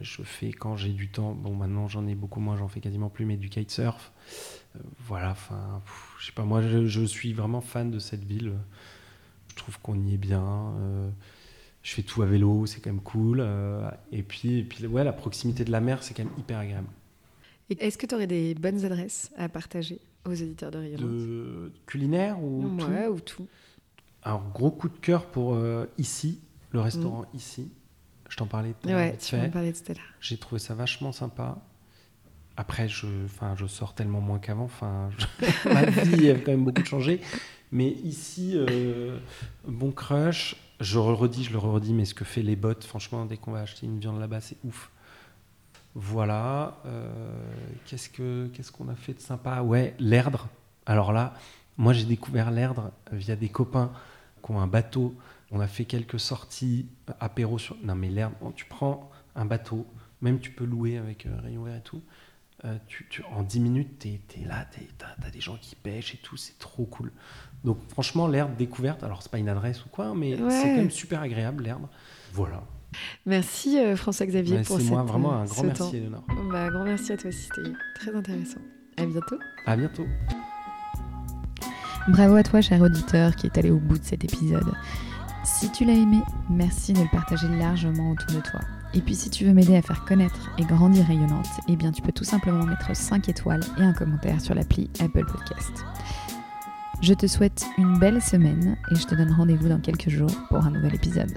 Je fais quand j'ai du temps. Bon, maintenant, j'en ai beaucoup moins, j'en fais quasiment plus, mais du kitesurf. Euh, voilà, enfin, je sais pas, moi je, suis vraiment fan de cette ville. Je trouve qu'on y est bien. Euh, je fais tout à vélo, c'est quand même cool. Euh, et puis, et puis ouais, la proximité de la mer, c'est quand même hyper agréable. Est-ce que tu aurais des bonnes adresses à partager aux éditeurs de Rayonnance De culinaire ou ouais, tout? ou tout. Alors, gros coup de cœur pour ici, le restaurant mm. ici. Je t'en parlais. Ouais, tu m'en parlais tout à l'heure. J'ai trouvé ça vachement sympa. Après, je, enfin, je sors tellement moins qu'avant. Enfin, je... ma vie a quand même beaucoup changé. Mais ici, euh, bon crush. Je le redis, je le redis, mais ce que fait les bottes, franchement, dès qu'on va acheter une viande là-bas, c'est ouf. Voilà. Euh, qu'est-ce que qu'est-ce qu'on a fait de sympa? Ouais, l'Erdre. Alors là, moi j'ai découvert l'Erdre via des copains qui ont un bateau. On a fait quelques sorties apéro sur. Non mais l'Erdre, tu prends un bateau, même tu peux louer avec euh, rayon vert et tout. Euh, tu, tu, en 10 minutes, tu es, là, tu as, des gens qui pêchent et tout, c'est trop cool. Donc franchement, l'herbe découverte, alors c'est pas une adresse ou quoi, mais c'est quand même super agréable l'herbe. Voilà. Merci euh, François-Xavier pour C'est moi vraiment un grand merci Eleonore. Bah, grand merci à toi aussi, c'était très intéressant. À bientôt. À bientôt. Bravo à toi, cher auditeur, qui est allé au bout de cet épisode. Si tu l'as aimé, merci de le partager largement autour de toi. Et puis si tu veux m'aider à faire connaître et grandir rayonnante, eh bien tu peux tout simplement mettre 5 étoiles et un commentaire sur l'appli Apple Podcast. Je te souhaite une belle semaine et je te donne rendez-vous dans quelques jours pour un nouvel épisode.